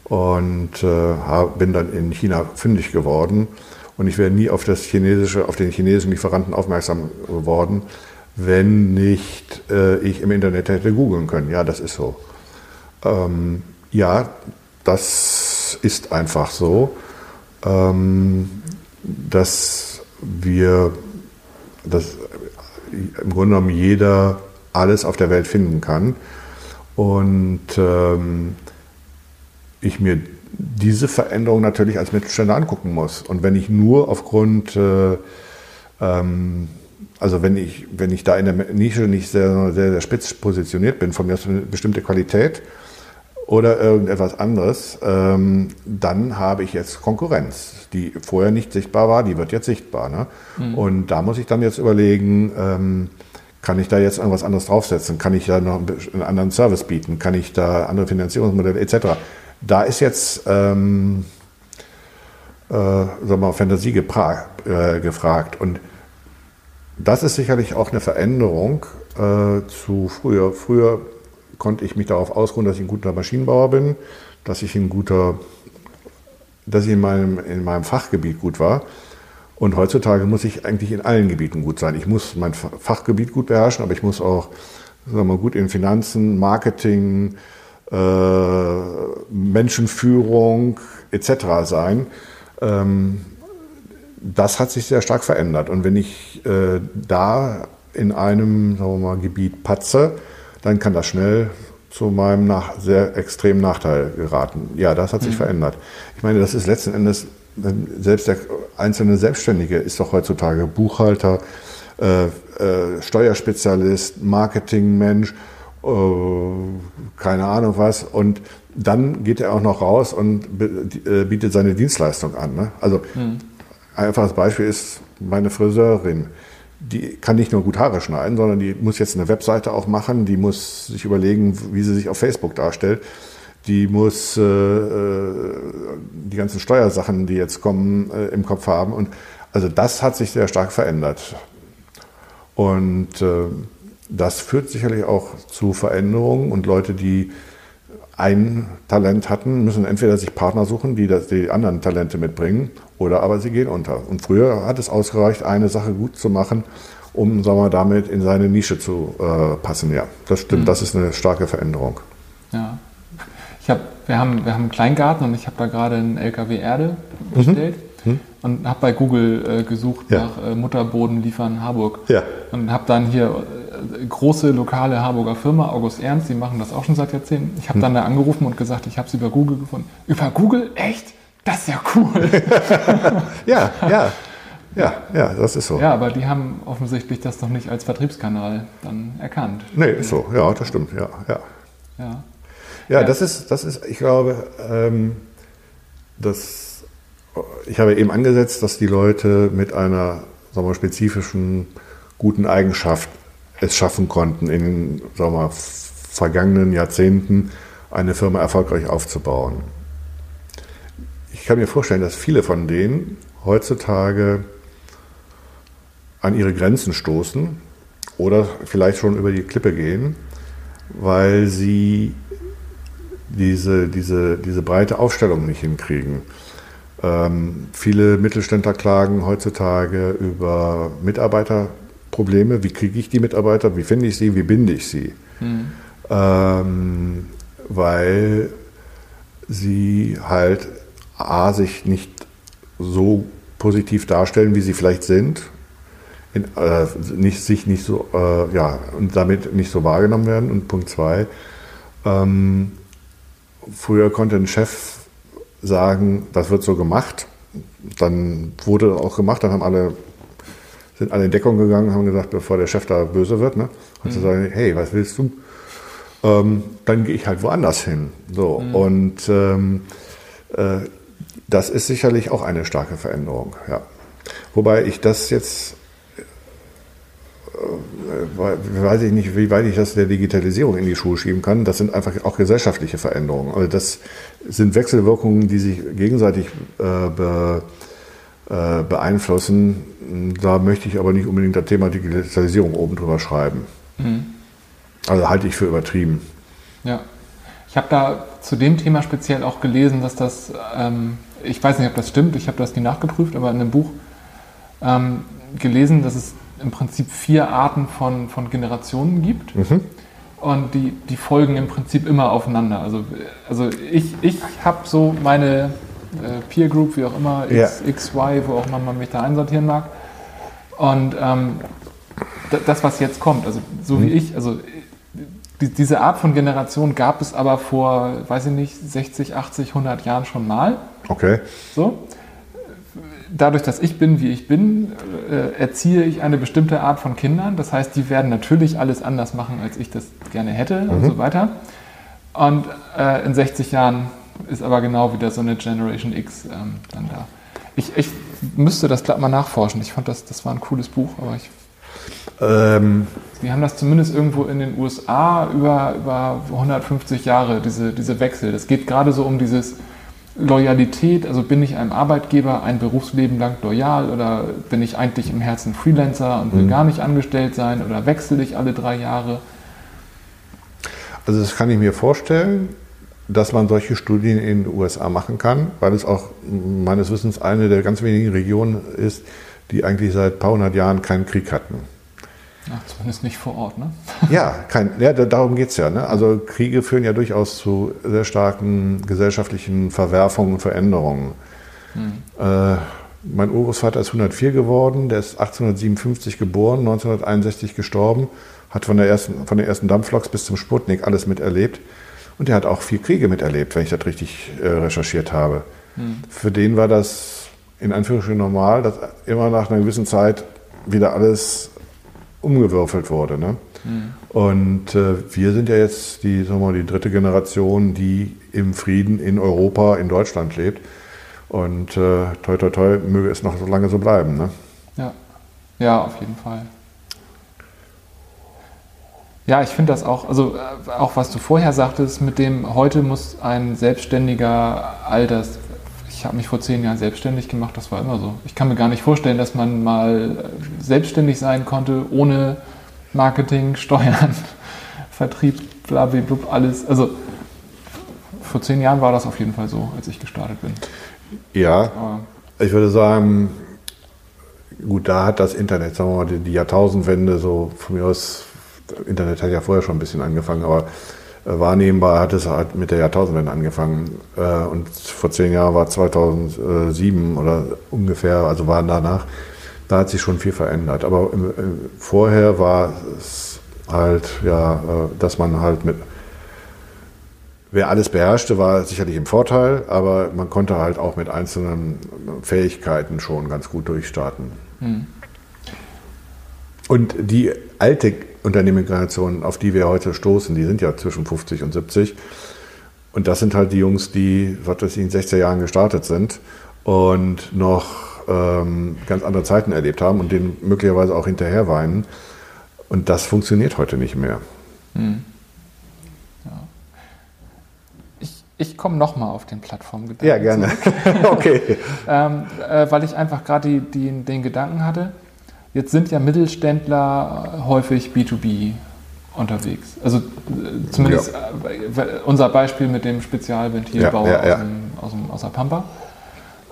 und äh, bin dann in China fündig geworden. Und ich wäre nie auf, das chinesische, auf den chinesischen Lieferanten aufmerksam geworden, wenn nicht äh, ich im Internet hätte googeln können. Ja, das ist so. Ähm, ja, das ist einfach so, ähm, dass wir, dass im Grunde genommen jeder alles auf der Welt finden kann. Und ähm, ich mir diese Veränderung natürlich als Mittelständler angucken muss. Und wenn ich nur aufgrund, äh, ähm, also wenn ich, wenn ich da in der Nische nicht sehr, sehr, sehr spitz positioniert bin, von mir aus eine bestimmte Qualität oder irgendetwas anderes, ähm, dann habe ich jetzt Konkurrenz, die vorher nicht sichtbar war, die wird jetzt sichtbar. Ne? Mhm. Und da muss ich dann jetzt überlegen, ähm, kann ich da jetzt irgendwas anderes draufsetzen? Kann ich da noch einen anderen Service bieten? Kann ich da andere Finanzierungsmodelle etc.? Da ist jetzt ähm, äh, sagen wir, Fantasie äh, gefragt. Und das ist sicherlich auch eine Veränderung äh, zu früher. Früher konnte ich mich darauf ausruhen, dass ich ein guter Maschinenbauer bin, dass ich ein guter, dass ich in meinem, in meinem Fachgebiet gut war. Und heutzutage muss ich eigentlich in allen Gebieten gut sein. Ich muss mein Fachgebiet gut beherrschen, aber ich muss auch sagen wir mal, gut in Finanzen, Marketing, Menschenführung etc. sein. Ähm, das hat sich sehr stark verändert. Und wenn ich äh, da in einem sagen wir mal, Gebiet patze, dann kann das schnell zu meinem nach, sehr extremen Nachteil geraten. Ja, das hat sich mhm. verändert. Ich meine, das ist letzten Endes selbst der einzelne Selbstständige ist doch heutzutage Buchhalter, äh, äh, Steuerspezialist, Marketingmensch, äh, keine Ahnung was. Und dann geht er auch noch raus und äh, bietet seine Dienstleistung an. Ne? Also mhm. ein einfaches Beispiel ist meine Friseurin. Die kann nicht nur gut Haare schneiden, sondern die muss jetzt eine Webseite auch machen, die muss sich überlegen, wie sie sich auf Facebook darstellt die muss äh, äh, die ganzen Steuersachen, die jetzt kommen, äh, im Kopf haben. Und also das hat sich sehr stark verändert. Und äh, das führt sicherlich auch zu Veränderungen und Leute, die ein Talent hatten, müssen entweder sich Partner suchen, die das, die anderen Talente mitbringen, oder aber sie gehen unter. Und früher hat es ausgereicht, eine Sache gut zu machen, um sagen wir, damit in seine Nische zu äh, passen. Ja, das stimmt, mhm. das ist eine starke Veränderung. Ja. Ich hab, wir, haben, wir haben einen Kleingarten und ich habe da gerade einen LKW Erde bestellt mhm. mhm. und habe bei Google äh, gesucht ja. nach äh, Mutterboden liefern Harburg. Ja. Und habe dann hier große lokale Harburger Firma, August Ernst, die machen das auch schon seit Jahrzehnten. Ich habe mhm. dann da angerufen und gesagt, ich habe es über Google gefunden. Über Google? Echt? Das ist ja cool. ja, ja. Ja, ja, das ist so. Ja, aber die haben offensichtlich das noch nicht als Vertriebskanal dann erkannt. Nee, ist so. Ja, das stimmt. Ja, ja. ja. Ja, das ist, das ist, ich glaube, ähm, dass ich habe eben angesetzt, dass die Leute mit einer sagen wir, spezifischen guten Eigenschaft es schaffen konnten, in sagen wir, vergangenen Jahrzehnten eine Firma erfolgreich aufzubauen. Ich kann mir vorstellen, dass viele von denen heutzutage an ihre Grenzen stoßen oder vielleicht schon über die Klippe gehen, weil sie diese, diese, diese breite Aufstellung nicht hinkriegen. Ähm, viele Mittelständler klagen heutzutage über Mitarbeiterprobleme. Wie kriege ich die Mitarbeiter? Wie finde ich sie? Wie binde ich sie? Mhm. Ähm, weil sie halt A, sich nicht so positiv darstellen, wie sie vielleicht sind, in, äh, nicht, sich nicht so, äh, ja, und damit nicht so wahrgenommen werden. Und Punkt zwei, ähm, früher konnte ein Chef sagen, das wird so gemacht. Dann wurde auch gemacht, dann haben alle, sind alle in Deckung gegangen, haben gesagt, bevor der Chef da böse wird, ne? Und mhm. zu sagen, hey, was willst du? Ähm, dann gehe ich halt woanders hin. So. Mhm. Und ähm, äh, das ist sicherlich auch eine starke Veränderung, ja. Wobei ich das jetzt äh, weiß ich nicht, wie weit ich das der Digitalisierung in die Schuhe schieben kann. Das sind einfach auch gesellschaftliche Veränderungen. Also das sind Wechselwirkungen, die sich gegenseitig äh, be, äh, beeinflussen. Da möchte ich aber nicht unbedingt das Thema Digitalisierung oben drüber schreiben. Mhm. Also halte ich für übertrieben. Ja. Ich habe da zu dem Thema speziell auch gelesen, dass das, ähm, ich weiß nicht, ob das stimmt, ich habe das nie nachgeprüft, aber in einem Buch ähm, gelesen, dass es im Prinzip vier Arten von, von Generationen gibt. Mhm. Und die, die folgen im Prinzip immer aufeinander. Also, also ich, ich habe so meine äh, Peer Group, wie auch immer, X, ja. X, Y, wo auch immer man mich da einsortieren mag. Und ähm, das, was jetzt kommt, also so mhm. wie ich, also die, diese Art von Generation gab es aber vor, weiß ich nicht, 60, 80, 100 Jahren schon mal. Okay. So dadurch, dass ich bin, wie ich bin, äh, erziehe ich eine bestimmte Art von Kindern. Das heißt, die werden natürlich alles anders machen, als ich das gerne hätte mhm. und so weiter. Und äh, in 60 Jahren ist aber genau wieder so eine Generation X ähm, dann da. Ich, ich müsste das glatt mal nachforschen. Ich fand das, das war ein cooles Buch, aber ich. Ähm. Die haben das zumindest irgendwo in den USA über, über 150 Jahre, diese, diese Wechsel. Das geht gerade so um dieses Loyalität, also bin ich einem Arbeitgeber ein Berufsleben lang loyal oder bin ich eigentlich im Herzen Freelancer und will mhm. gar nicht angestellt sein oder wechsle ich alle drei Jahre? Also das kann ich mir vorstellen, dass man solche Studien in den USA machen kann, weil es auch meines Wissens eine der ganz wenigen Regionen ist, die eigentlich seit ein paar hundert Jahren keinen Krieg hatten. Ach, zumindest nicht vor Ort, ne? ja, kein, ja darum geht es ja. Ne? Also Kriege führen ja durchaus zu sehr starken gesellschaftlichen Verwerfungen und Veränderungen. Hm. Äh, mein Urgroßvater ist 104 geworden, der ist 1857 geboren, 1961 gestorben, hat von, der ersten, von den ersten Dampfloks bis zum Sputnik alles miterlebt. Und der hat auch vier Kriege miterlebt, wenn ich das richtig äh, recherchiert habe. Hm. Für den war das in Anführungsstrichen normal, dass immer nach einer gewissen Zeit wieder alles umgewürfelt wurde. Ne? Mhm. Und äh, wir sind ja jetzt die, sagen wir mal, die dritte Generation, die im Frieden in Europa, in Deutschland lebt. Und äh, toi, toi, toi, möge es noch so lange so bleiben. Ne? Ja. ja, auf jeden Fall. Ja, ich finde das auch, also äh, auch was du vorher sagtest, mit dem heute muss ein selbstständiger Alters, ich habe mich vor zehn Jahren selbstständig gemacht, das war immer so. Ich kann mir gar nicht vorstellen, dass man mal äh, selbstständig sein konnte, ohne Marketing, Steuern, Vertrieb, blablabla, alles. Also vor zehn Jahren war das auf jeden Fall so, als ich gestartet bin. Ja, Aber ich würde sagen, gut, da hat das Internet, sagen wir mal, die Jahrtausendwende so von mir aus, Internet hat ja vorher schon ein bisschen angefangen, aber äh, wahrnehmbar hat es halt mit der Jahrtausendwende angefangen. Äh, und vor zehn Jahren war 2007 oder ungefähr, also war danach, da hat sich schon viel verändert. Aber vorher war es halt, ja, äh, dass man halt mit, wer alles beherrschte, war sicherlich im Vorteil, aber man konnte halt auch mit einzelnen Fähigkeiten schon ganz gut durchstarten. Hm. Und die alte Unternehmergenerationen, auf die wir heute stoßen, die sind ja zwischen 50 und 70. Und das sind halt die Jungs, die, was weiß ich, in 60er Jahren gestartet sind und noch ähm, ganz andere Zeiten erlebt haben und denen möglicherweise auch hinterher weinen. Und das funktioniert heute nicht mehr. Hm. Ja. Ich, ich komme nochmal auf den Plattformgedanken. Ja, gerne. okay. ähm, äh, weil ich einfach gerade den Gedanken hatte, Jetzt sind ja Mittelständler häufig B2B unterwegs. Also äh, zumindest ja. äh, unser Beispiel mit dem Spezialventilbau ja, ja, aus, aus, aus, der Pampa.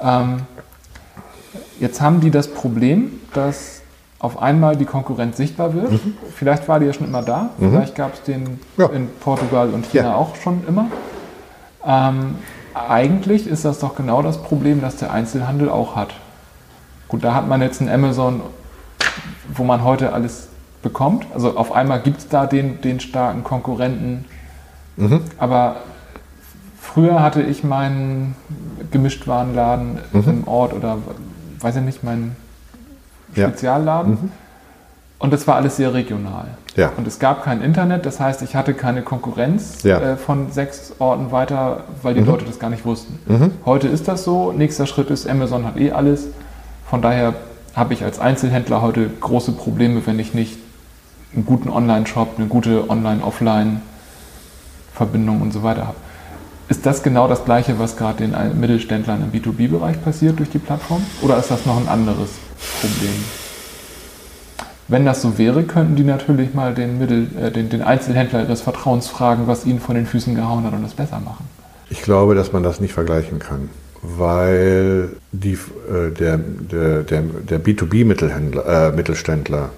Ähm, jetzt haben die das Problem, dass auf einmal die Konkurrenz sichtbar wird. Mhm. Vielleicht war die ja schon immer da, mhm. vielleicht gab es den in Portugal und China auch schon immer. Ähm, eigentlich ist das doch genau das Problem, das der Einzelhandel auch hat. Gut, da hat man jetzt ein Amazon, wo man heute alles bekommt. Also auf einmal gibt es da den, den starken Konkurrenten. Mhm. Aber früher hatte ich meinen Gemischtwarenladen mhm. im Ort oder weiß ich nicht, meinen Spezialladen. Ja. Mhm. Und das war alles sehr regional. Ja. Und es gab kein Internet, das heißt, ich hatte keine Konkurrenz ja. äh, von sechs Orten weiter, weil die mhm. Leute das gar nicht wussten. Mhm. Heute ist das so. Nächster Schritt ist, Amazon hat eh alles. Von daher habe ich als Einzelhändler heute große Probleme, wenn ich nicht einen guten Online-Shop, eine gute Online-Offline-Verbindung und so weiter habe. Ist das genau das Gleiche, was gerade den Mittelständlern im B2B-Bereich passiert durch die Plattform? Oder ist das noch ein anderes Problem? Wenn das so wäre, könnten die natürlich mal den, Mittel, äh, den, den Einzelhändler ihres Vertrauens fragen, was ihnen von den Füßen gehauen hat und es besser machen. Ich glaube, dass man das nicht vergleichen kann, weil die, äh, der, der, der, der B2B-Mittelständler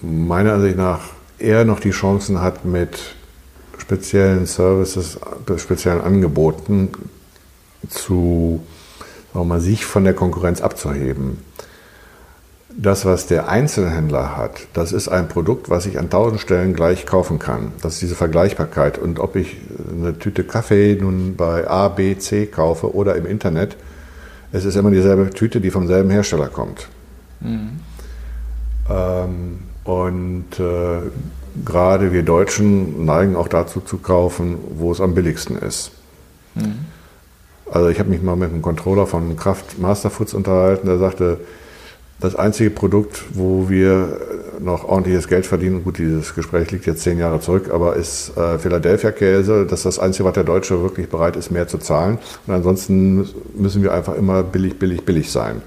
äh, meiner Ansicht nach eher noch die Chancen hat, mit speziellen Services, speziellen Angeboten zu, sagen wir mal, sich von der Konkurrenz abzuheben. Das, was der Einzelhändler hat, das ist ein Produkt, was ich an tausend Stellen gleich kaufen kann. Das ist diese Vergleichbarkeit. Und ob ich eine Tüte Kaffee nun bei A, B, C kaufe oder im Internet, es ist immer dieselbe Tüte, die vom selben Hersteller kommt. Mhm. Ähm, und äh, gerade wir Deutschen neigen auch dazu zu kaufen, wo es am billigsten ist. Mhm. Also ich habe mich mal mit einem Controller von Kraft Masterfoods unterhalten, der sagte, das einzige Produkt, wo wir noch ordentliches Geld verdienen, gut, dieses Gespräch liegt jetzt zehn Jahre zurück, aber ist äh, Philadelphia-Käse. Das ist das Einzige, was der Deutsche wirklich bereit ist, mehr zu zahlen. Und ansonsten müssen wir einfach immer billig, billig, billig sein.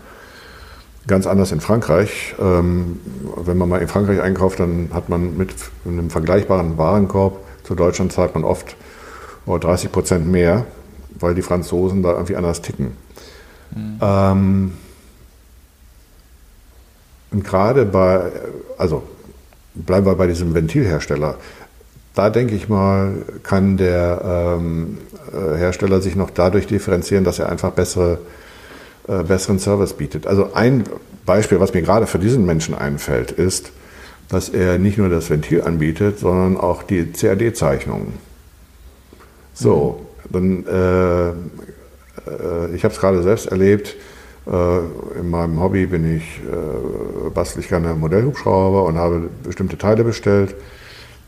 Ganz anders in Frankreich. Ähm, wenn man mal in Frankreich einkauft, dann hat man mit einem vergleichbaren Warenkorb zu Deutschland zahlt man oft 30 Prozent mehr, weil die Franzosen da irgendwie anders ticken. Mhm. Ähm, und gerade bei, also bleiben wir bei diesem Ventilhersteller, da denke ich mal, kann der ähm, äh, Hersteller sich noch dadurch differenzieren, dass er einfach bessere äh, besseren Service bietet. Also ein Beispiel, was mir gerade für diesen Menschen einfällt, ist, dass er nicht nur das Ventil anbietet, sondern auch die CAD-Zeichnungen. So, dann, äh, äh, ich habe es gerade selbst erlebt, in meinem Hobby bin ich, äh, bastel ich gerne Modellhubschrauber und habe bestimmte Teile bestellt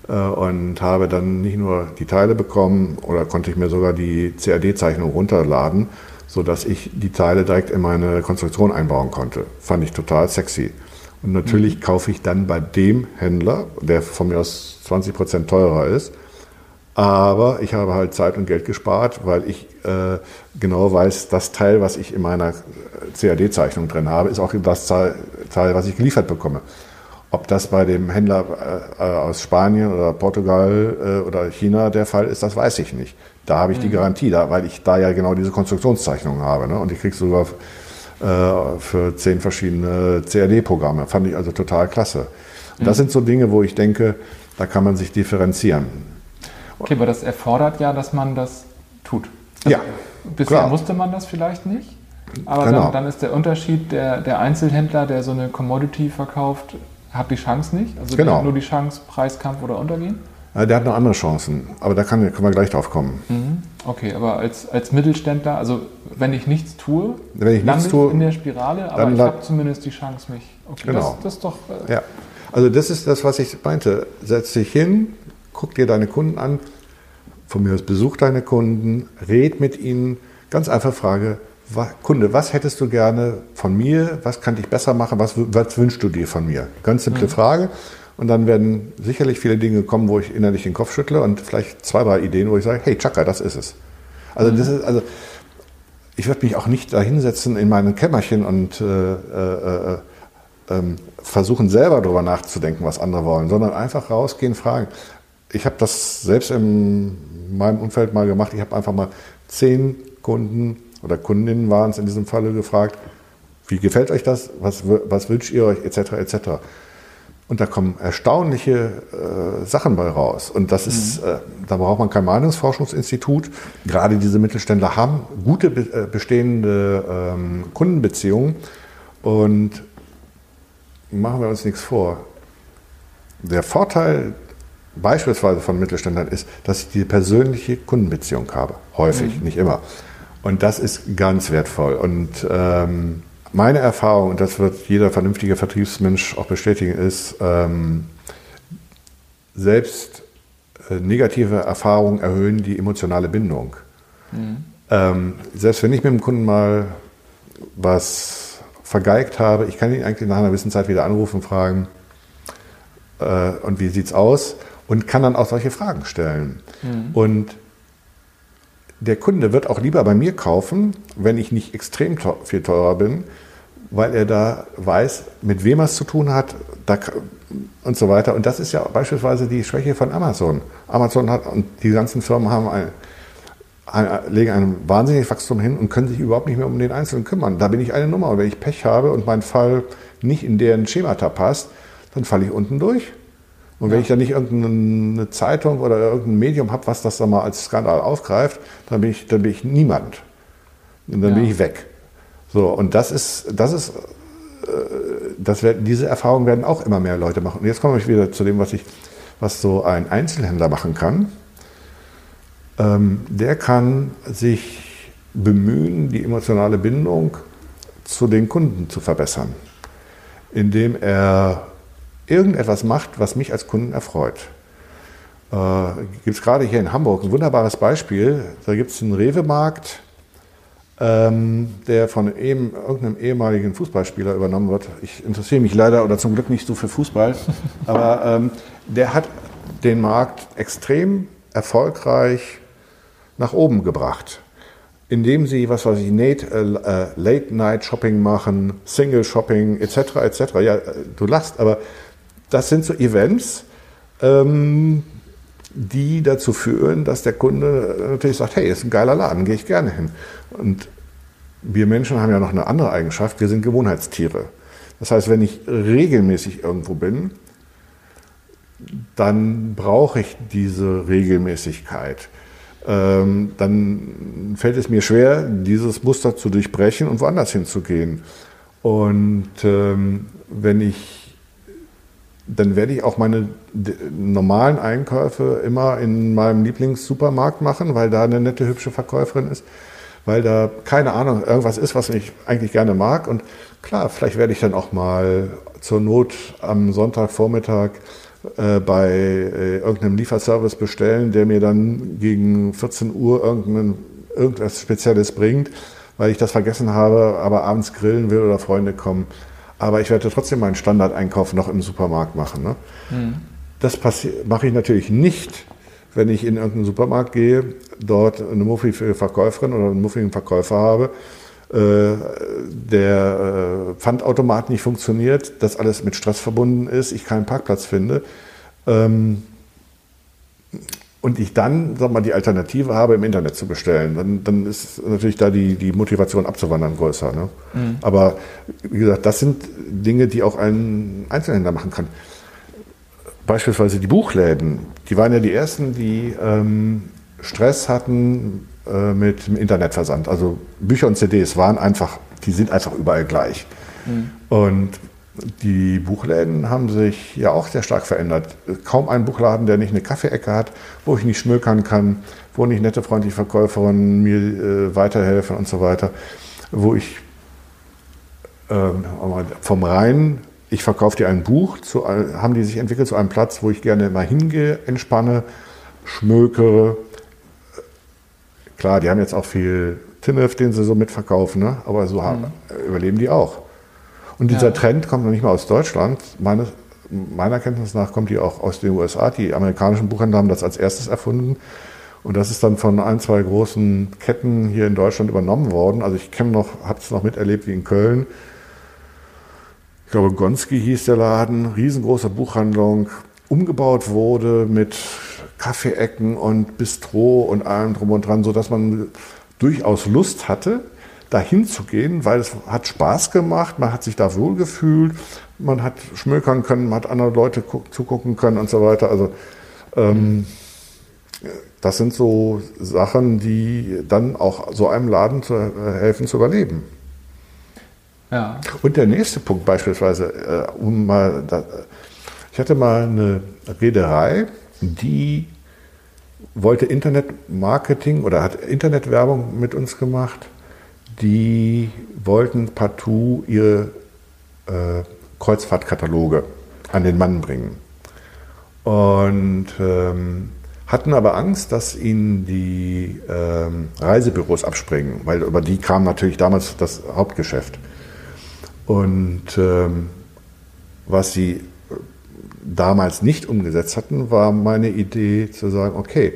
äh, und habe dann nicht nur die Teile bekommen oder konnte ich mir sogar die CAD-Zeichnung runterladen, sodass ich die Teile direkt in meine Konstruktion einbauen konnte. Fand ich total sexy. Und natürlich mhm. kaufe ich dann bei dem Händler, der von mir aus 20 Prozent teurer ist, aber ich habe halt Zeit und Geld gespart, weil ich äh, genau weiß, das Teil, was ich in meiner CAD-Zeichnung drin habe, ist auch das Teil, was ich geliefert bekomme. Ob das bei dem Händler äh, aus Spanien oder Portugal äh, oder China der Fall ist, das weiß ich nicht. Da habe ich die mhm. Garantie, da, weil ich da ja genau diese Konstruktionszeichnungen habe. Ne? Und ich kriege sogar äh, für zehn verschiedene CAD-Programme. Fand ich also total klasse. Und das mhm. sind so Dinge, wo ich denke, da kann man sich differenzieren. Okay, aber das erfordert ja, dass man das tut. Also ja. Bisher klar. musste man das vielleicht nicht. Aber genau. dann, dann, ist der Unterschied, der, der Einzelhändler, der so eine Commodity verkauft, hat die Chance nicht. Also genau. der hat nur die Chance, Preiskampf oder Untergehen. Der hat noch andere Chancen, aber da kann, können wir gleich drauf kommen. Mhm. Okay, aber als, als Mittelständler, also wenn ich nichts tue, wenn ich nichts tue, in der Spirale, aber ich habe zumindest die Chance, mich. Okay, genau. das, das ist doch. Äh ja. Also das ist das, was ich meinte. Setz dich hin, guck dir deine Kunden an, von mir aus besuch deine Kunden, red mit ihnen. Ganz einfach Frage, Kunde, was hättest du gerne von mir? Was kann ich besser machen? Was, was wünschst du dir von mir? Ganz simple mhm. Frage. Und dann werden sicherlich viele Dinge kommen, wo ich innerlich den Kopf schüttle und vielleicht zwei, drei Ideen, wo ich sage, hey, Chaka, das ist es. Also mhm. das ist, also ich würde mich auch nicht da hinsetzen in meinem Kämmerchen und äh, äh, ähm, versuchen selber darüber nachzudenken, was andere wollen, sondern einfach rausgehen, fragen. Ich habe das selbst in meinem Umfeld mal gemacht. Ich habe einfach mal zehn Kunden oder Kundinnen waren es in diesem Falle gefragt, wie gefällt euch das, was, was wünscht ihr euch, etc. etc. Und da kommen erstaunliche äh, Sachen bei raus. Und das ist, mhm. äh, da braucht man kein Meinungsforschungsinstitut. Gerade diese Mittelständler haben gute äh, bestehende ähm, Kundenbeziehungen. Und machen wir uns nichts vor. Der Vorteil beispielsweise von Mittelständlern ist, dass ich die persönliche Kundenbeziehung habe. Häufig, mhm. nicht immer. Und das ist ganz wertvoll. Und ähm, meine Erfahrung, und das wird jeder vernünftige Vertriebsmensch auch bestätigen, ist, ähm, selbst äh, negative Erfahrungen erhöhen die emotionale Bindung. Mhm. Ähm, selbst wenn ich mit dem Kunden mal was vergeigt habe, ich kann ihn eigentlich nach einer gewissen Zeit wieder anrufen und fragen, äh, und wie sieht es aus? Und kann dann auch solche Fragen stellen. Mhm. Und der Kunde wird auch lieber bei mir kaufen, wenn ich nicht extrem viel teurer bin, weil er da weiß, mit wem er es zu tun hat da, und so weiter. Und das ist ja beispielsweise die Schwäche von Amazon. Amazon hat und die ganzen Firmen haben ein, ein, legen ein wahnsinniges Wachstum hin und können sich überhaupt nicht mehr um den Einzelnen kümmern. Da bin ich eine Nummer. Und wenn ich Pech habe und mein Fall nicht in deren Schemata passt, dann falle ich unten durch. Und wenn ja. ich dann nicht irgendeine Zeitung oder irgendein Medium habe, was das dann mal als Skandal aufgreift, dann bin ich, dann bin ich niemand. Und dann ja. bin ich weg. So, und das ist, das ist, äh, das werden, diese Erfahrungen werden auch immer mehr Leute machen. Und jetzt komme ich wieder zu dem, was ich, was so ein Einzelhändler machen kann. Ähm, der kann sich bemühen, die emotionale Bindung zu den Kunden zu verbessern, indem er irgendetwas macht, was mich als Kunden erfreut. Äh, gibt es gerade hier in Hamburg ein wunderbares Beispiel. Da gibt es einen Rewe-Markt, ähm, der von eben, irgendeinem ehemaligen Fußballspieler übernommen wird. Ich interessiere mich leider oder zum Glück nicht so für Fußball, aber ähm, der hat den Markt extrem erfolgreich nach oben gebracht, indem sie, was weiß ich, Late, äh, Late-Night-Shopping machen, Single-Shopping etc. etc. Ja, du lachst, aber das sind so Events, ähm, die dazu führen, dass der Kunde natürlich sagt, hey, ist ein geiler Laden, gehe ich gerne hin. Und wir Menschen haben ja noch eine andere Eigenschaft, wir sind Gewohnheitstiere. Das heißt, wenn ich regelmäßig irgendwo bin, dann brauche ich diese Regelmäßigkeit. Ähm, dann fällt es mir schwer, dieses Muster zu durchbrechen und woanders hinzugehen. Und ähm, wenn ich dann werde ich auch meine normalen Einkäufe immer in meinem Lieblingssupermarkt machen, weil da eine nette, hübsche Verkäuferin ist, weil da, keine Ahnung, irgendwas ist, was ich eigentlich gerne mag. Und klar, vielleicht werde ich dann auch mal zur Not am Sonntagvormittag äh, bei äh, irgendeinem Lieferservice bestellen, der mir dann gegen 14 Uhr irgendein, irgendwas Spezielles bringt, weil ich das vergessen habe, aber abends grillen will oder Freunde kommen aber ich werde trotzdem meinen Standardeinkauf noch im Supermarkt machen. Ne? Mhm. Das mache ich natürlich nicht, wenn ich in irgendeinen Supermarkt gehe, dort eine muffige Verkäuferin oder einen muffigen Verkäufer habe, äh, der äh, Pfandautomat nicht funktioniert, das alles mit Stress verbunden ist, ich keinen Parkplatz finde. Ähm, und ich dann, sag mal, die Alternative habe, im Internet zu bestellen, dann, dann ist natürlich da die, die Motivation abzuwandern größer. Ne? Mhm. Aber wie gesagt, das sind Dinge, die auch ein Einzelhändler machen kann. Beispielsweise die Buchläden, die waren ja die ersten, die ähm, Stress hatten äh, mit dem Internetversand. Also Bücher und CDs waren einfach, die sind einfach überall gleich. Mhm. Und die Buchläden haben sich ja auch sehr stark verändert. Kaum ein Buchladen, der nicht eine Kaffeeecke hat, wo ich nicht schmökern kann, wo nicht nette, freundliche Verkäuferinnen mir äh, weiterhelfen und so weiter, wo ich äh, vom Rhein, ich verkaufe dir ein Buch, zu, haben die sich entwickelt zu einem Platz, wo ich gerne mal hingehe, entspanne, schmökere. Klar, die haben jetzt auch viel Tinnef, den sie so mitverkaufen, ne? aber so haben, mhm. überleben die auch. Und dieser ja. Trend kommt noch nicht mal aus Deutschland. Meine, meiner Kenntnis nach kommt die auch aus den USA. Die amerikanischen Buchhändler haben das als erstes erfunden. Und das ist dann von ein, zwei großen Ketten hier in Deutschland übernommen worden. Also ich kenne noch, habe es noch miterlebt wie in Köln. glaube, Gonski hieß der Laden, riesengroße Buchhandlung, umgebaut wurde mit Kaffeeecken und Bistro und allem drum und dran, sodass man durchaus Lust hatte, dahin zu gehen, weil es hat Spaß gemacht, man hat sich da wohl gefühlt, man hat schmökern können, man hat andere Leute zugucken können und so weiter. Also ähm, das sind so Sachen, die dann auch so einem Laden zu äh, helfen zu überleben. Ja. Und der nächste Punkt beispielsweise, äh, um mal, da, ich hatte mal eine Reederei, die wollte Internetmarketing oder hat Internetwerbung mit uns gemacht. Die wollten partout ihre äh, Kreuzfahrtkataloge an den Mann bringen. Und ähm, hatten aber Angst, dass ihnen die ähm, Reisebüros abspringen, weil über die kam natürlich damals das Hauptgeschäft. Und ähm, was sie damals nicht umgesetzt hatten, war meine Idee zu sagen, okay,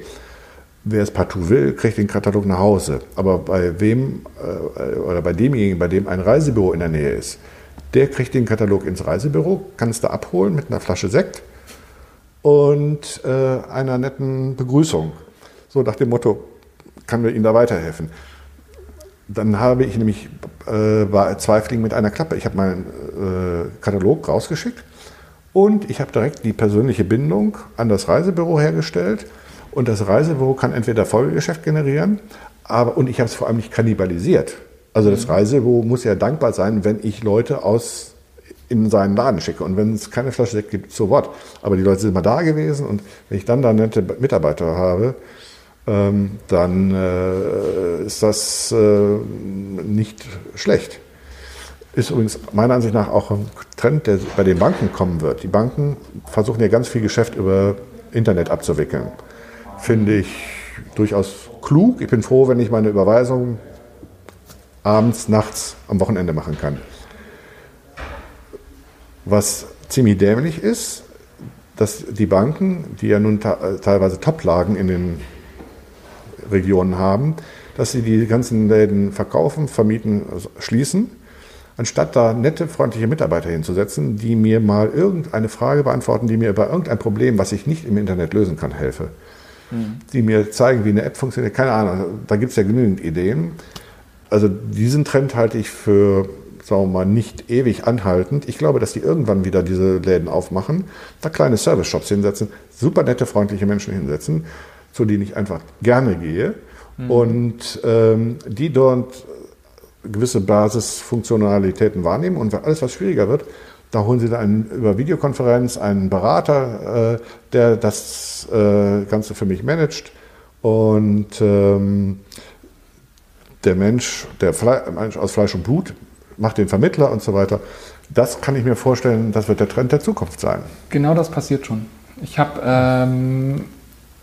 wer es partout will, kriegt den Katalog nach Hause. Aber bei wem äh, oder bei demjenigen, bei dem ein Reisebüro in der Nähe ist, der kriegt den Katalog ins Reisebüro, kann es da abholen mit einer Flasche Sekt und äh, einer netten Begrüßung. So nach dem Motto, kann wir Ihnen da weiterhelfen. Dann habe ich nämlich äh, zwei Fliegen mit einer Klappe. Ich habe meinen äh, Katalog rausgeschickt und ich habe direkt die persönliche Bindung an das Reisebüro hergestellt. Und das Reisebüro kann entweder Folgegeschäft generieren, aber, und ich habe es vor allem nicht kannibalisiert. Also das mhm. Reisebüro muss ja dankbar sein, wenn ich Leute aus in seinen Laden schicke. Und wenn es keine Flasche Sekt gibt, so what. Aber die Leute sind immer da gewesen und wenn ich dann da nette Mitarbeiter habe, ähm, dann äh, ist das äh, nicht schlecht. Ist übrigens meiner Ansicht nach auch ein Trend, der bei den Banken kommen wird. Die Banken versuchen ja ganz viel Geschäft über Internet abzuwickeln. Finde ich durchaus klug. Ich bin froh, wenn ich meine Überweisung abends, nachts, am Wochenende machen kann. Was ziemlich dämlich ist, dass die Banken, die ja nun teilweise Toplagen in den Regionen haben, dass sie die ganzen Läden verkaufen, vermieten, schließen, anstatt da nette, freundliche Mitarbeiter hinzusetzen, die mir mal irgendeine Frage beantworten, die mir über irgendein Problem, was ich nicht im Internet lösen kann, helfe. Mhm. Die mir zeigen, wie eine App funktioniert. Keine Ahnung, da gibt es ja genügend Ideen. Also diesen Trend halte ich für, sagen wir mal, nicht ewig anhaltend. Ich glaube, dass die irgendwann wieder diese Läden aufmachen, da kleine Service-Shops hinsetzen, super nette, freundliche Menschen hinsetzen, zu denen ich einfach gerne gehe mhm. und ähm, die dort gewisse Basisfunktionalitäten wahrnehmen und alles, was schwieriger wird, da holen Sie dann über Videokonferenz einen Berater, äh, der das äh, Ganze für mich managt und ähm, der Mensch, der Fle Mensch aus Fleisch und Blut macht den Vermittler und so weiter. Das kann ich mir vorstellen, das wird der Trend der Zukunft sein. Genau das passiert schon. Ich habe ähm,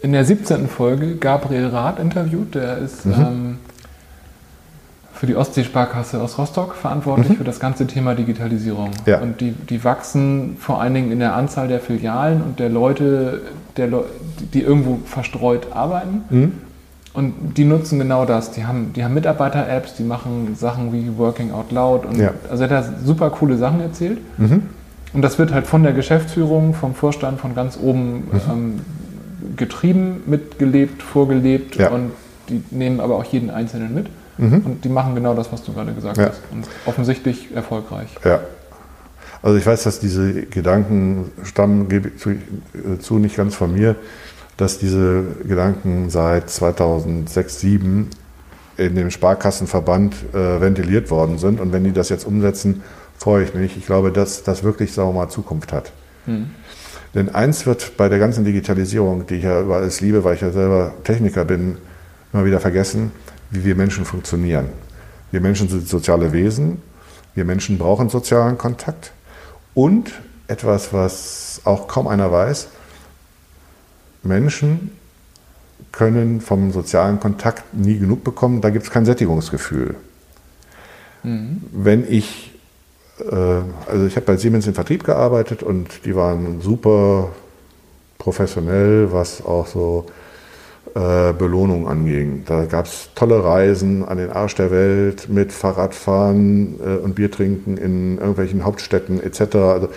in der 17. Folge Gabriel Rath interviewt. Der ist mhm. ähm, für die Ostseesparkasse aus Rostock verantwortlich mhm. für das ganze Thema Digitalisierung. Ja. Und die, die wachsen vor allen Dingen in der Anzahl der Filialen und der Leute, der Le die irgendwo verstreut arbeiten. Mhm. Und die nutzen genau das. Die haben, die haben Mitarbeiter-Apps, die machen Sachen wie Working Out Loud. Und ja. Also er hat da super coole Sachen erzählt. Mhm. Und das wird halt von der Geschäftsführung, vom Vorstand, von ganz oben mhm. ähm, getrieben, mitgelebt, vorgelebt ja. und die nehmen aber auch jeden Einzelnen mit. Mhm. Und die machen genau das, was du gerade gesagt ja. hast. Und offensichtlich erfolgreich. Ja. Also ich weiß, dass diese Gedanken stammen, gebe ich zu, äh, zu nicht ganz von mir, dass diese Gedanken seit 2006, 2007 in dem Sparkassenverband äh, ventiliert worden sind. Und wenn die das jetzt umsetzen, freue ich mich. Ich glaube, dass das wirklich, sagen wir mal, Zukunft hat. Mhm. Denn eins wird bei der ganzen Digitalisierung, die ich ja über alles liebe, weil ich ja selber Techniker bin, immer wieder vergessen, wie wir Menschen funktionieren. Wir Menschen sind soziale Wesen, wir Menschen brauchen sozialen Kontakt und etwas, was auch kaum einer weiß, Menschen können vom sozialen Kontakt nie genug bekommen, da gibt es kein Sättigungsgefühl. Mhm. Wenn ich äh, also ich habe bei Siemens im Vertrieb gearbeitet und die waren super professionell, was auch so äh, Belohnung anging. Da gab es tolle Reisen an den Arsch der Welt mit Fahrradfahren äh, und Biertrinken in irgendwelchen Hauptstädten etc. Also,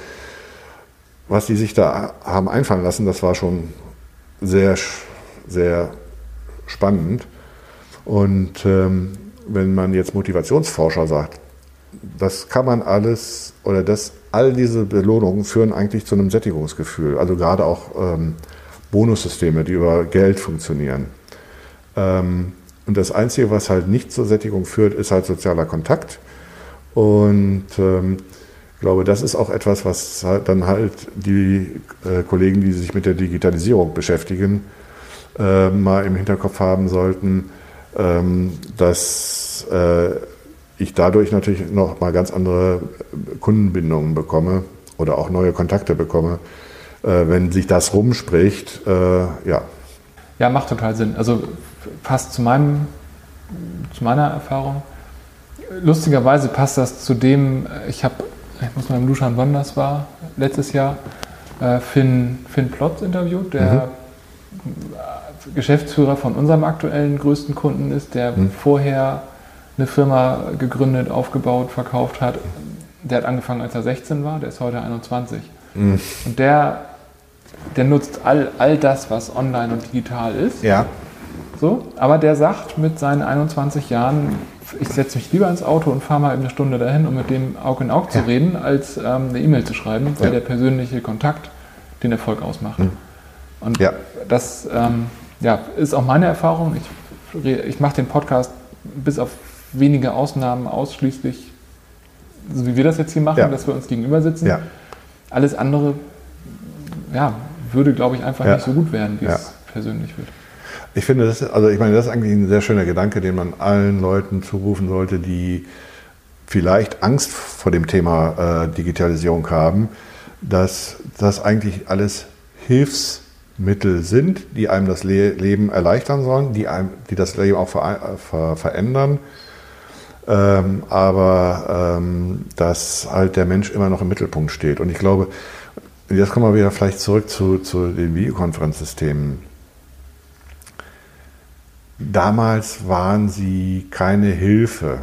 was die sich da haben einfallen lassen, das war schon sehr, sehr spannend. Und ähm, wenn man jetzt Motivationsforscher sagt, das kann man alles oder das, all diese Belohnungen führen eigentlich zu einem Sättigungsgefühl. Also gerade auch ähm, Bonussysteme, die über Geld funktionieren. Ähm, und das Einzige, was halt nicht zur Sättigung führt, ist halt sozialer Kontakt. Und ähm, ich glaube, das ist auch etwas, was halt dann halt die äh, Kollegen, die sich mit der Digitalisierung beschäftigen, äh, mal im Hinterkopf haben sollten, ähm, dass äh, ich dadurch natürlich noch mal ganz andere Kundenbindungen bekomme oder auch neue Kontakte bekomme, wenn sich das rumspricht, äh, ja. Ja, macht total Sinn. Also passt zu, meinem, zu meiner Erfahrung. Lustigerweise passt das zu dem, ich habe, ich muss mal im Luschan wann das war, letztes Jahr, äh, Finn, Finn Plotz interviewt, der mhm. Geschäftsführer von unserem aktuellen größten Kunden ist, der mhm. vorher eine Firma gegründet, aufgebaut, verkauft hat. Der hat angefangen, als er 16 war, der ist heute 21. Mhm. Und der der nutzt all, all das, was online und digital ist. Ja. So, aber der sagt mit seinen 21 Jahren, ich setze mich lieber ins Auto und fahre mal eine Stunde dahin, um mit dem Auge in Auge ja. zu reden, als ähm, eine E-Mail zu schreiben, weil ja. der persönliche Kontakt den Erfolg ausmacht. Mhm. Und ja. das ähm, ja, ist auch meine Erfahrung. Ich, ich mache den Podcast bis auf wenige Ausnahmen ausschließlich, so wie wir das jetzt hier machen, dass wir uns gegenüber sitzen. Alles andere ja, würde, glaube ich, einfach ja. nicht so gut werden, wie ja. es persönlich wird. Ich finde, das, also ich meine, das ist eigentlich ein sehr schöner Gedanke, den man allen Leuten zurufen sollte, die vielleicht Angst vor dem Thema äh, Digitalisierung haben, dass das eigentlich alles Hilfsmittel sind, die einem das Le Leben erleichtern sollen, die, einem, die das Leben auch ver ver verändern. Ähm, aber ähm, dass halt der Mensch immer noch im Mittelpunkt steht. Und ich glaube, Jetzt kommen wir wieder vielleicht zurück zu, zu den Videokonferenzsystemen. Damals waren sie keine Hilfe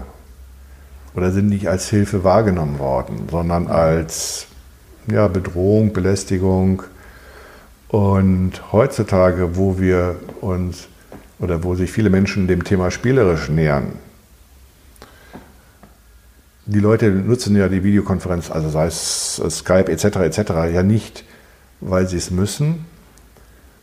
oder sind nicht als Hilfe wahrgenommen worden, sondern als ja, Bedrohung, Belästigung. Und heutzutage, wo wir uns oder wo sich viele Menschen dem Thema spielerisch nähern, die Leute nutzen ja die Videokonferenz, also sei es Skype etc. etc. ja nicht, weil sie es müssen,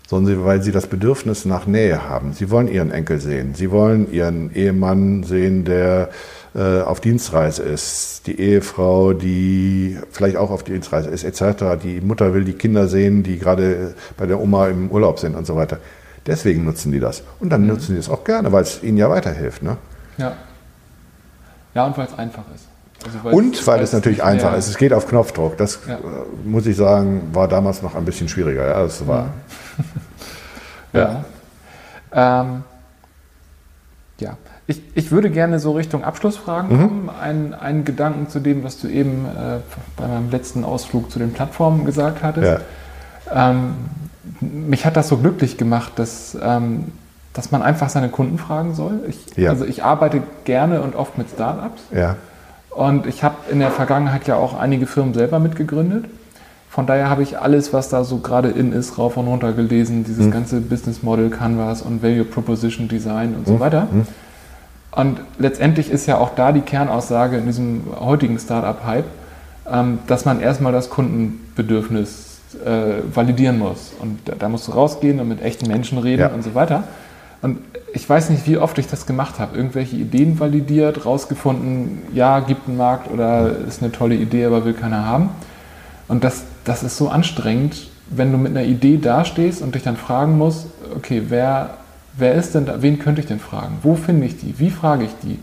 sondern weil sie das Bedürfnis nach Nähe haben. Sie wollen ihren Enkel sehen, sie wollen ihren Ehemann sehen, der äh, auf Dienstreise ist, die Ehefrau, die vielleicht auch auf Dienstreise ist etc. Die Mutter will die Kinder sehen, die gerade bei der Oma im Urlaub sind und so weiter. Deswegen nutzen die das. Und dann mhm. nutzen die es auch gerne, weil es ihnen ja weiterhilft. Ne? Ja. Ja, und weil es einfach ist. Also und weil es natürlich einfach ist. Es geht auf Knopfdruck. Das ja. Äh, muss ich sagen, war damals noch ein bisschen schwieriger. Ja, das war. ja. ja. Ähm, ja. Ich, ich würde gerne so Richtung Abschlussfragen mhm. kommen. Ein, einen Gedanken zu dem, was du eben äh, bei meinem letzten Ausflug zu den Plattformen gesagt hattest. Ja. Ähm, mich hat das so glücklich gemacht, dass, ähm, dass man einfach seine Kunden fragen soll. Ich, ja. Also ich arbeite gerne und oft mit Startups. Ja. Und ich habe in der Vergangenheit ja auch einige Firmen selber mitgegründet. Von daher habe ich alles, was da so gerade in ist, rauf und runter gelesen. Dieses mhm. ganze Business Model Canvas und Value Proposition Design und so mhm. weiter. Mhm. Und letztendlich ist ja auch da die Kernaussage in diesem heutigen Startup-Hype, ähm, dass man erstmal das Kundenbedürfnis äh, validieren muss. Und da, da, musst du rausgehen und mit echten Menschen reden ja. und so weiter. Und ich weiß nicht, wie oft ich das gemacht habe. Irgendwelche Ideen validiert, rausgefunden, ja, gibt einen Markt oder ist eine tolle Idee, aber will keiner haben. Und das, das ist so anstrengend, wenn du mit einer Idee dastehst und dich dann fragen musst, okay, wer, wer ist denn da, wen könnte ich denn fragen? Wo finde ich die? Wie frage ich die?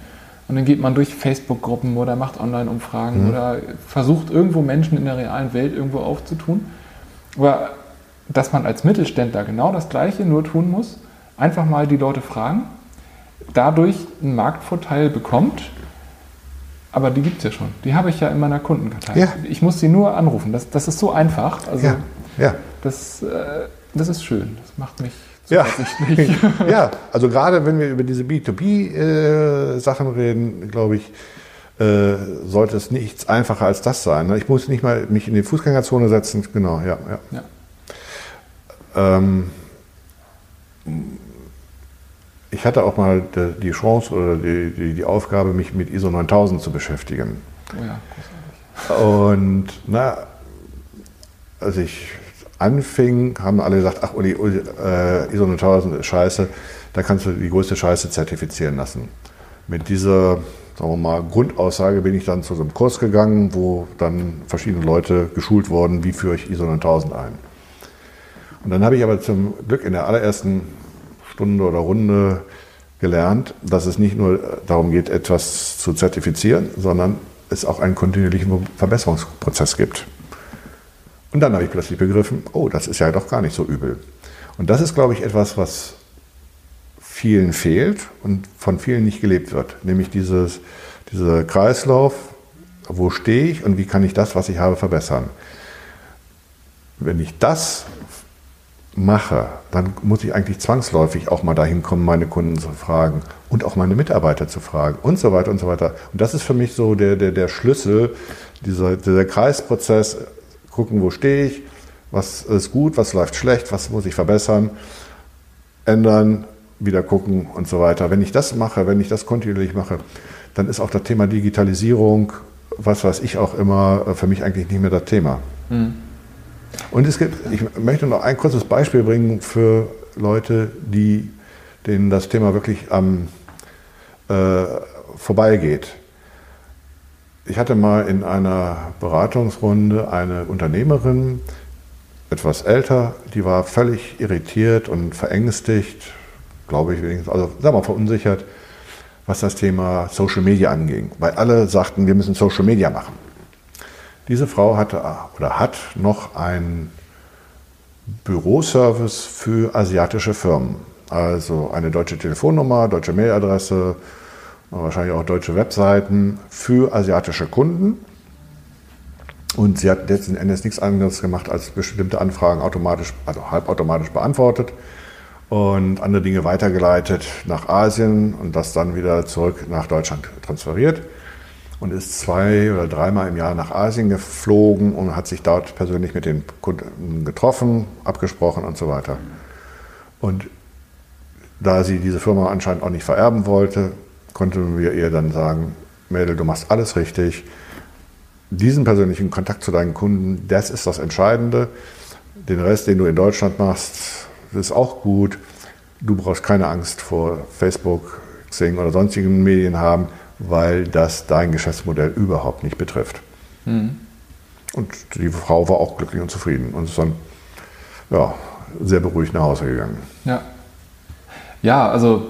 Und dann geht man durch Facebook-Gruppen oder macht Online-Umfragen mhm. oder versucht irgendwo Menschen in der realen Welt irgendwo aufzutun. Aber dass man als Mittelständler genau das Gleiche nur tun muss, einfach mal die Leute fragen, dadurch einen Marktvorteil bekommt, aber die gibt es ja schon. Die habe ich ja in meiner Kundenkartei. Ja. Ich muss sie nur anrufen. Das, das ist so einfach. Also ja. Ja. Das, äh, das ist schön. Das macht mich Ja. ja, also gerade wenn wir über diese B2B-Sachen äh, reden, glaube ich, äh, sollte es nichts einfacher als das sein. Ne? Ich muss nicht mal mich in die Fußgängerzone setzen. Genau, ja. ja. ja. Ähm, ich hatte auch mal die Chance oder die, die, die, Aufgabe, mich mit ISO 9000 zu beschäftigen. Oh ja, großartig. Und na, als ich anfing, haben alle gesagt, ach Uli, Uli äh, ISO 9000 ist scheiße, da kannst du die größte Scheiße zertifizieren lassen. Mit dieser sagen wir mal, Grundaussage bin ich dann zu so einem Kurs gegangen, wo dann verschiedene Leute geschult wurden, wie führe ich ISO 9000 ein. Und dann habe ich aber zum Glück in der allerersten Stunde oder Runde gelernt, dass es nicht nur darum geht, etwas zu zertifizieren, sondern es auch einen kontinuierlichen Verbesserungsprozess gibt. Und dann habe ich plötzlich begriffen, oh, das ist ja doch gar nicht so übel. Und das ist, glaube ich, etwas, was vielen fehlt und von vielen nicht gelebt wird. Nämlich dieses, dieser Kreislauf, wo stehe ich und wie kann ich das, was ich habe, verbessern. Wenn ich das mache, dann muss ich eigentlich zwangsläufig auch mal dahin kommen, meine Kunden zu fragen und auch meine Mitarbeiter zu fragen und so weiter und so weiter. Und das ist für mich so der, der, der Schlüssel, dieser, dieser Kreisprozess, gucken, wo stehe ich, was ist gut, was läuft schlecht, was muss ich verbessern, ändern, wieder gucken und so weiter. Wenn ich das mache, wenn ich das kontinuierlich mache, dann ist auch das Thema Digitalisierung, was weiß ich auch immer, für mich eigentlich nicht mehr das Thema. Mhm. Und es gibt, ich möchte noch ein kurzes Beispiel bringen für Leute, die, denen das Thema wirklich am äh, vorbeigeht. Ich hatte mal in einer Beratungsrunde eine Unternehmerin, etwas älter, die war völlig irritiert und verängstigt, glaube ich wenigstens, also sagen wir mal verunsichert, was das Thema Social Media anging. Weil alle sagten, wir müssen Social Media machen. Diese Frau hatte oder hat noch einen Büroservice für asiatische Firmen. Also eine deutsche Telefonnummer, deutsche Mailadresse, wahrscheinlich auch deutsche Webseiten für asiatische Kunden. Und sie hat letzten Endes nichts anderes gemacht, als bestimmte Anfragen automatisch, also halbautomatisch beantwortet und andere Dinge weitergeleitet nach Asien und das dann wieder zurück nach Deutschland transferiert und ist zwei oder dreimal im Jahr nach Asien geflogen und hat sich dort persönlich mit den Kunden getroffen, abgesprochen und so weiter. Und da sie diese Firma anscheinend auch nicht vererben wollte, konnten wir ihr dann sagen, Mädel, du machst alles richtig. Diesen persönlichen Kontakt zu deinen Kunden, das ist das Entscheidende. Den Rest, den du in Deutschland machst, ist auch gut. Du brauchst keine Angst vor Facebook, Xing oder sonstigen Medien haben, weil das dein Geschäftsmodell überhaupt nicht betrifft. Mhm. Und die Frau war auch glücklich und zufrieden und ist dann ja, sehr beruhigt nach Hause gegangen. Ja. Ja, also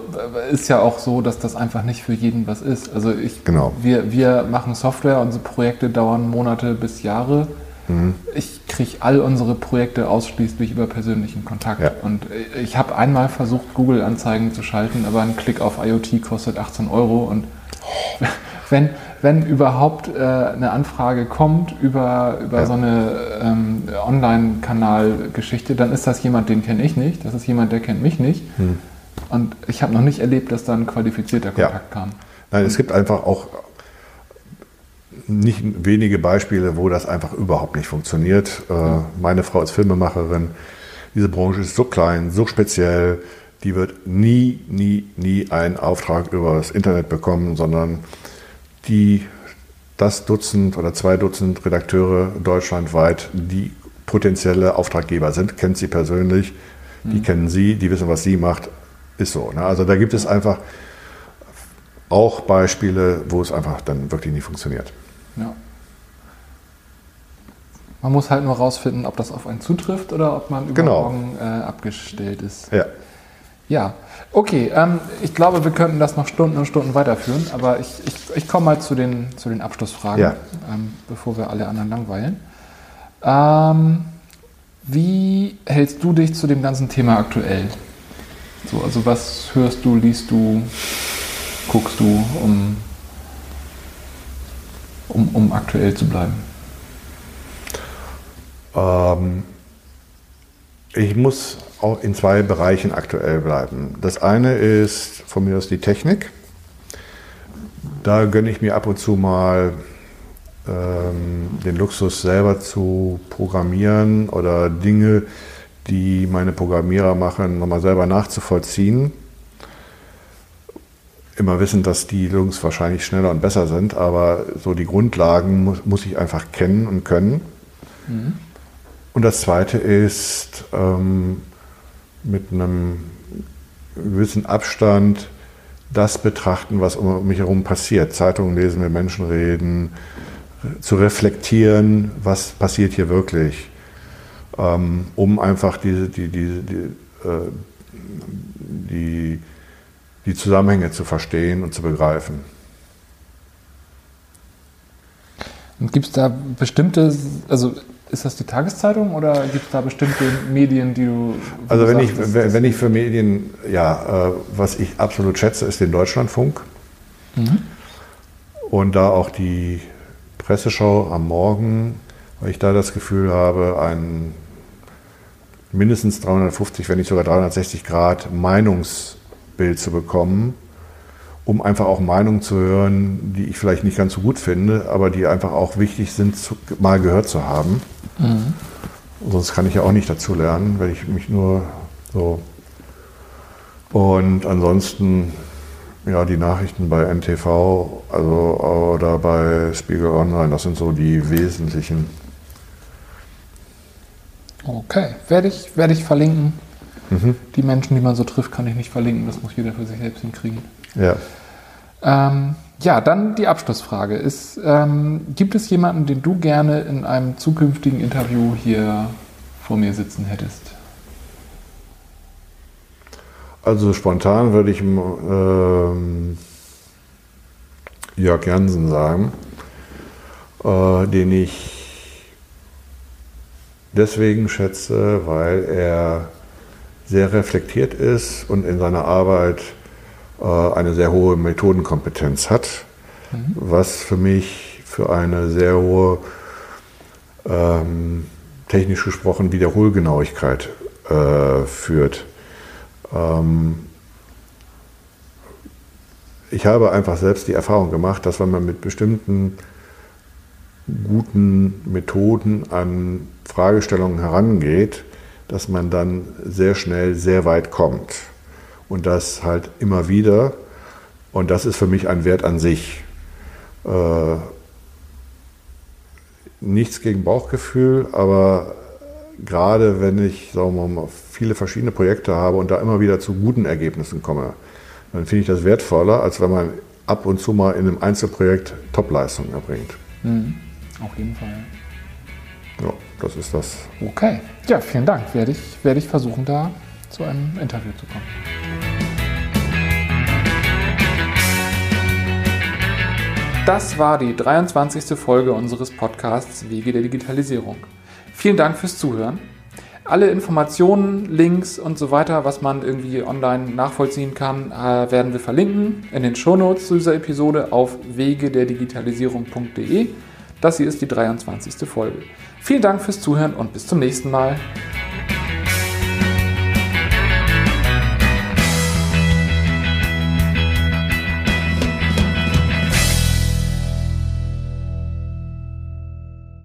ist ja auch so, dass das einfach nicht für jeden was ist. Also ich, genau. wir, wir machen Software, unsere Projekte dauern Monate bis Jahre. Mhm. Ich kriege all unsere Projekte ausschließlich über persönlichen Kontakt. Ja. Und ich habe einmal versucht, Google-Anzeigen zu schalten, aber ein Klick auf IoT kostet 18 Euro. Und wenn, wenn überhaupt äh, eine Anfrage kommt über, über ja. so eine ähm, Online-Kanal-Geschichte, dann ist das jemand, den kenne ich nicht. Das ist jemand, der kennt mich nicht. Mhm. Und ich habe noch nicht erlebt, dass da ein qualifizierter Kontakt ja. kam. Nein, es gibt einfach auch nicht wenige Beispiele, wo das einfach überhaupt nicht funktioniert. Äh, meine Frau ist Filmemacherin. Diese Branche ist so klein, so speziell. Die wird nie, nie, nie einen Auftrag über das Internet bekommen, sondern die, das Dutzend oder zwei Dutzend Redakteure deutschlandweit, die potenzielle Auftraggeber sind, kennt sie persönlich, die mhm. kennen sie, die wissen, was sie macht, ist so. Ne? Also da gibt es einfach auch Beispiele, wo es einfach dann wirklich nicht funktioniert. Ja. Man muss halt nur rausfinden, ob das auf einen zutrifft oder ob man übermorgen genau. äh, abgestellt ist. Ja. Ja, okay. Ähm, ich glaube, wir könnten das noch Stunden und Stunden weiterführen, aber ich, ich, ich komme mal zu den, zu den Abschlussfragen, ja. ähm, bevor wir alle anderen langweilen. Ähm, wie hältst du dich zu dem ganzen Thema aktuell? So, also was hörst du, liest du, guckst du, um um, um aktuell zu bleiben? Ähm, Ich muss auch in zwei Bereichen aktuell bleiben. Das eine ist von mir aus die Technik. Da gönne ich mir ab und zu mal ähm, den Luxus selber zu programmieren oder Dinge, die meine Programmierer machen, nochmal selber nachzuvollziehen. Immer wissen, dass die Jungs wahrscheinlich schneller und besser sind, aber so die Grundlagen muss, muss ich einfach kennen und können. Mhm. Und das Zweite ist, ähm, mit einem gewissen Abstand das betrachten, was um mich herum passiert. Zeitungen lesen, mit Menschen reden, zu reflektieren, was passiert hier wirklich, ähm, um einfach diese, die, die, die, äh, die, die Zusammenhänge zu verstehen und zu begreifen. Gibt es da bestimmte, also ist das die Tageszeitung oder gibt es da bestimmte Medien, die du. Also, wenn, sagst, ich, wenn, wenn ich für Medien, ja, äh, was ich absolut schätze, ist den Deutschlandfunk. Mhm. Und da auch die Presseschau am Morgen, weil ich da das Gefühl habe, ein mindestens 350, wenn nicht sogar 360 Grad Meinungsbild zu bekommen, um einfach auch Meinungen zu hören, die ich vielleicht nicht ganz so gut finde, aber die einfach auch wichtig sind, mal gehört zu haben. Mhm. Sonst kann ich ja auch nicht dazu lernen, wenn ich mich nur so. Und ansonsten ja, die Nachrichten bei NTV also, oder bei Spiegel Online, das sind so die wesentlichen. Okay, werde ich, werde ich verlinken. Mhm. Die Menschen, die man so trifft, kann ich nicht verlinken. Das muss jeder für sich selbst hinkriegen. Ja. Ähm, ja, dann die Abschlussfrage ist, ähm, gibt es jemanden, den du gerne in einem zukünftigen Interview hier vor mir sitzen hättest? Also spontan würde ich ähm, Jörg Jansen sagen, äh, den ich deswegen schätze, weil er sehr reflektiert ist und in seiner Arbeit eine sehr hohe Methodenkompetenz hat, mhm. was für mich für eine sehr hohe, ähm, technisch gesprochen, Wiederholgenauigkeit äh, führt. Ähm, ich habe einfach selbst die Erfahrung gemacht, dass wenn man mit bestimmten guten Methoden an Fragestellungen herangeht, dass man dann sehr schnell sehr weit kommt. Und das halt immer wieder. Und das ist für mich ein Wert an sich. Äh, nichts gegen Bauchgefühl, aber gerade wenn ich sagen wir mal, viele verschiedene Projekte habe und da immer wieder zu guten Ergebnissen komme, dann finde ich das wertvoller, als wenn man ab und zu mal in einem Einzelprojekt Topleistungen erbringt. Mhm. Auf jeden Fall. Ja, das ist das. Okay. Ja, vielen Dank. Werde ich, werde ich versuchen, da zu einem Interview zu kommen. Das war die 23. Folge unseres Podcasts Wege der Digitalisierung. Vielen Dank fürs Zuhören. Alle Informationen, Links und so weiter, was man irgendwie online nachvollziehen kann, äh, werden wir verlinken in den Shownotes zu dieser Episode auf wegederdigitalisierung.de. Das hier ist die 23. Folge. Vielen Dank fürs Zuhören und bis zum nächsten Mal.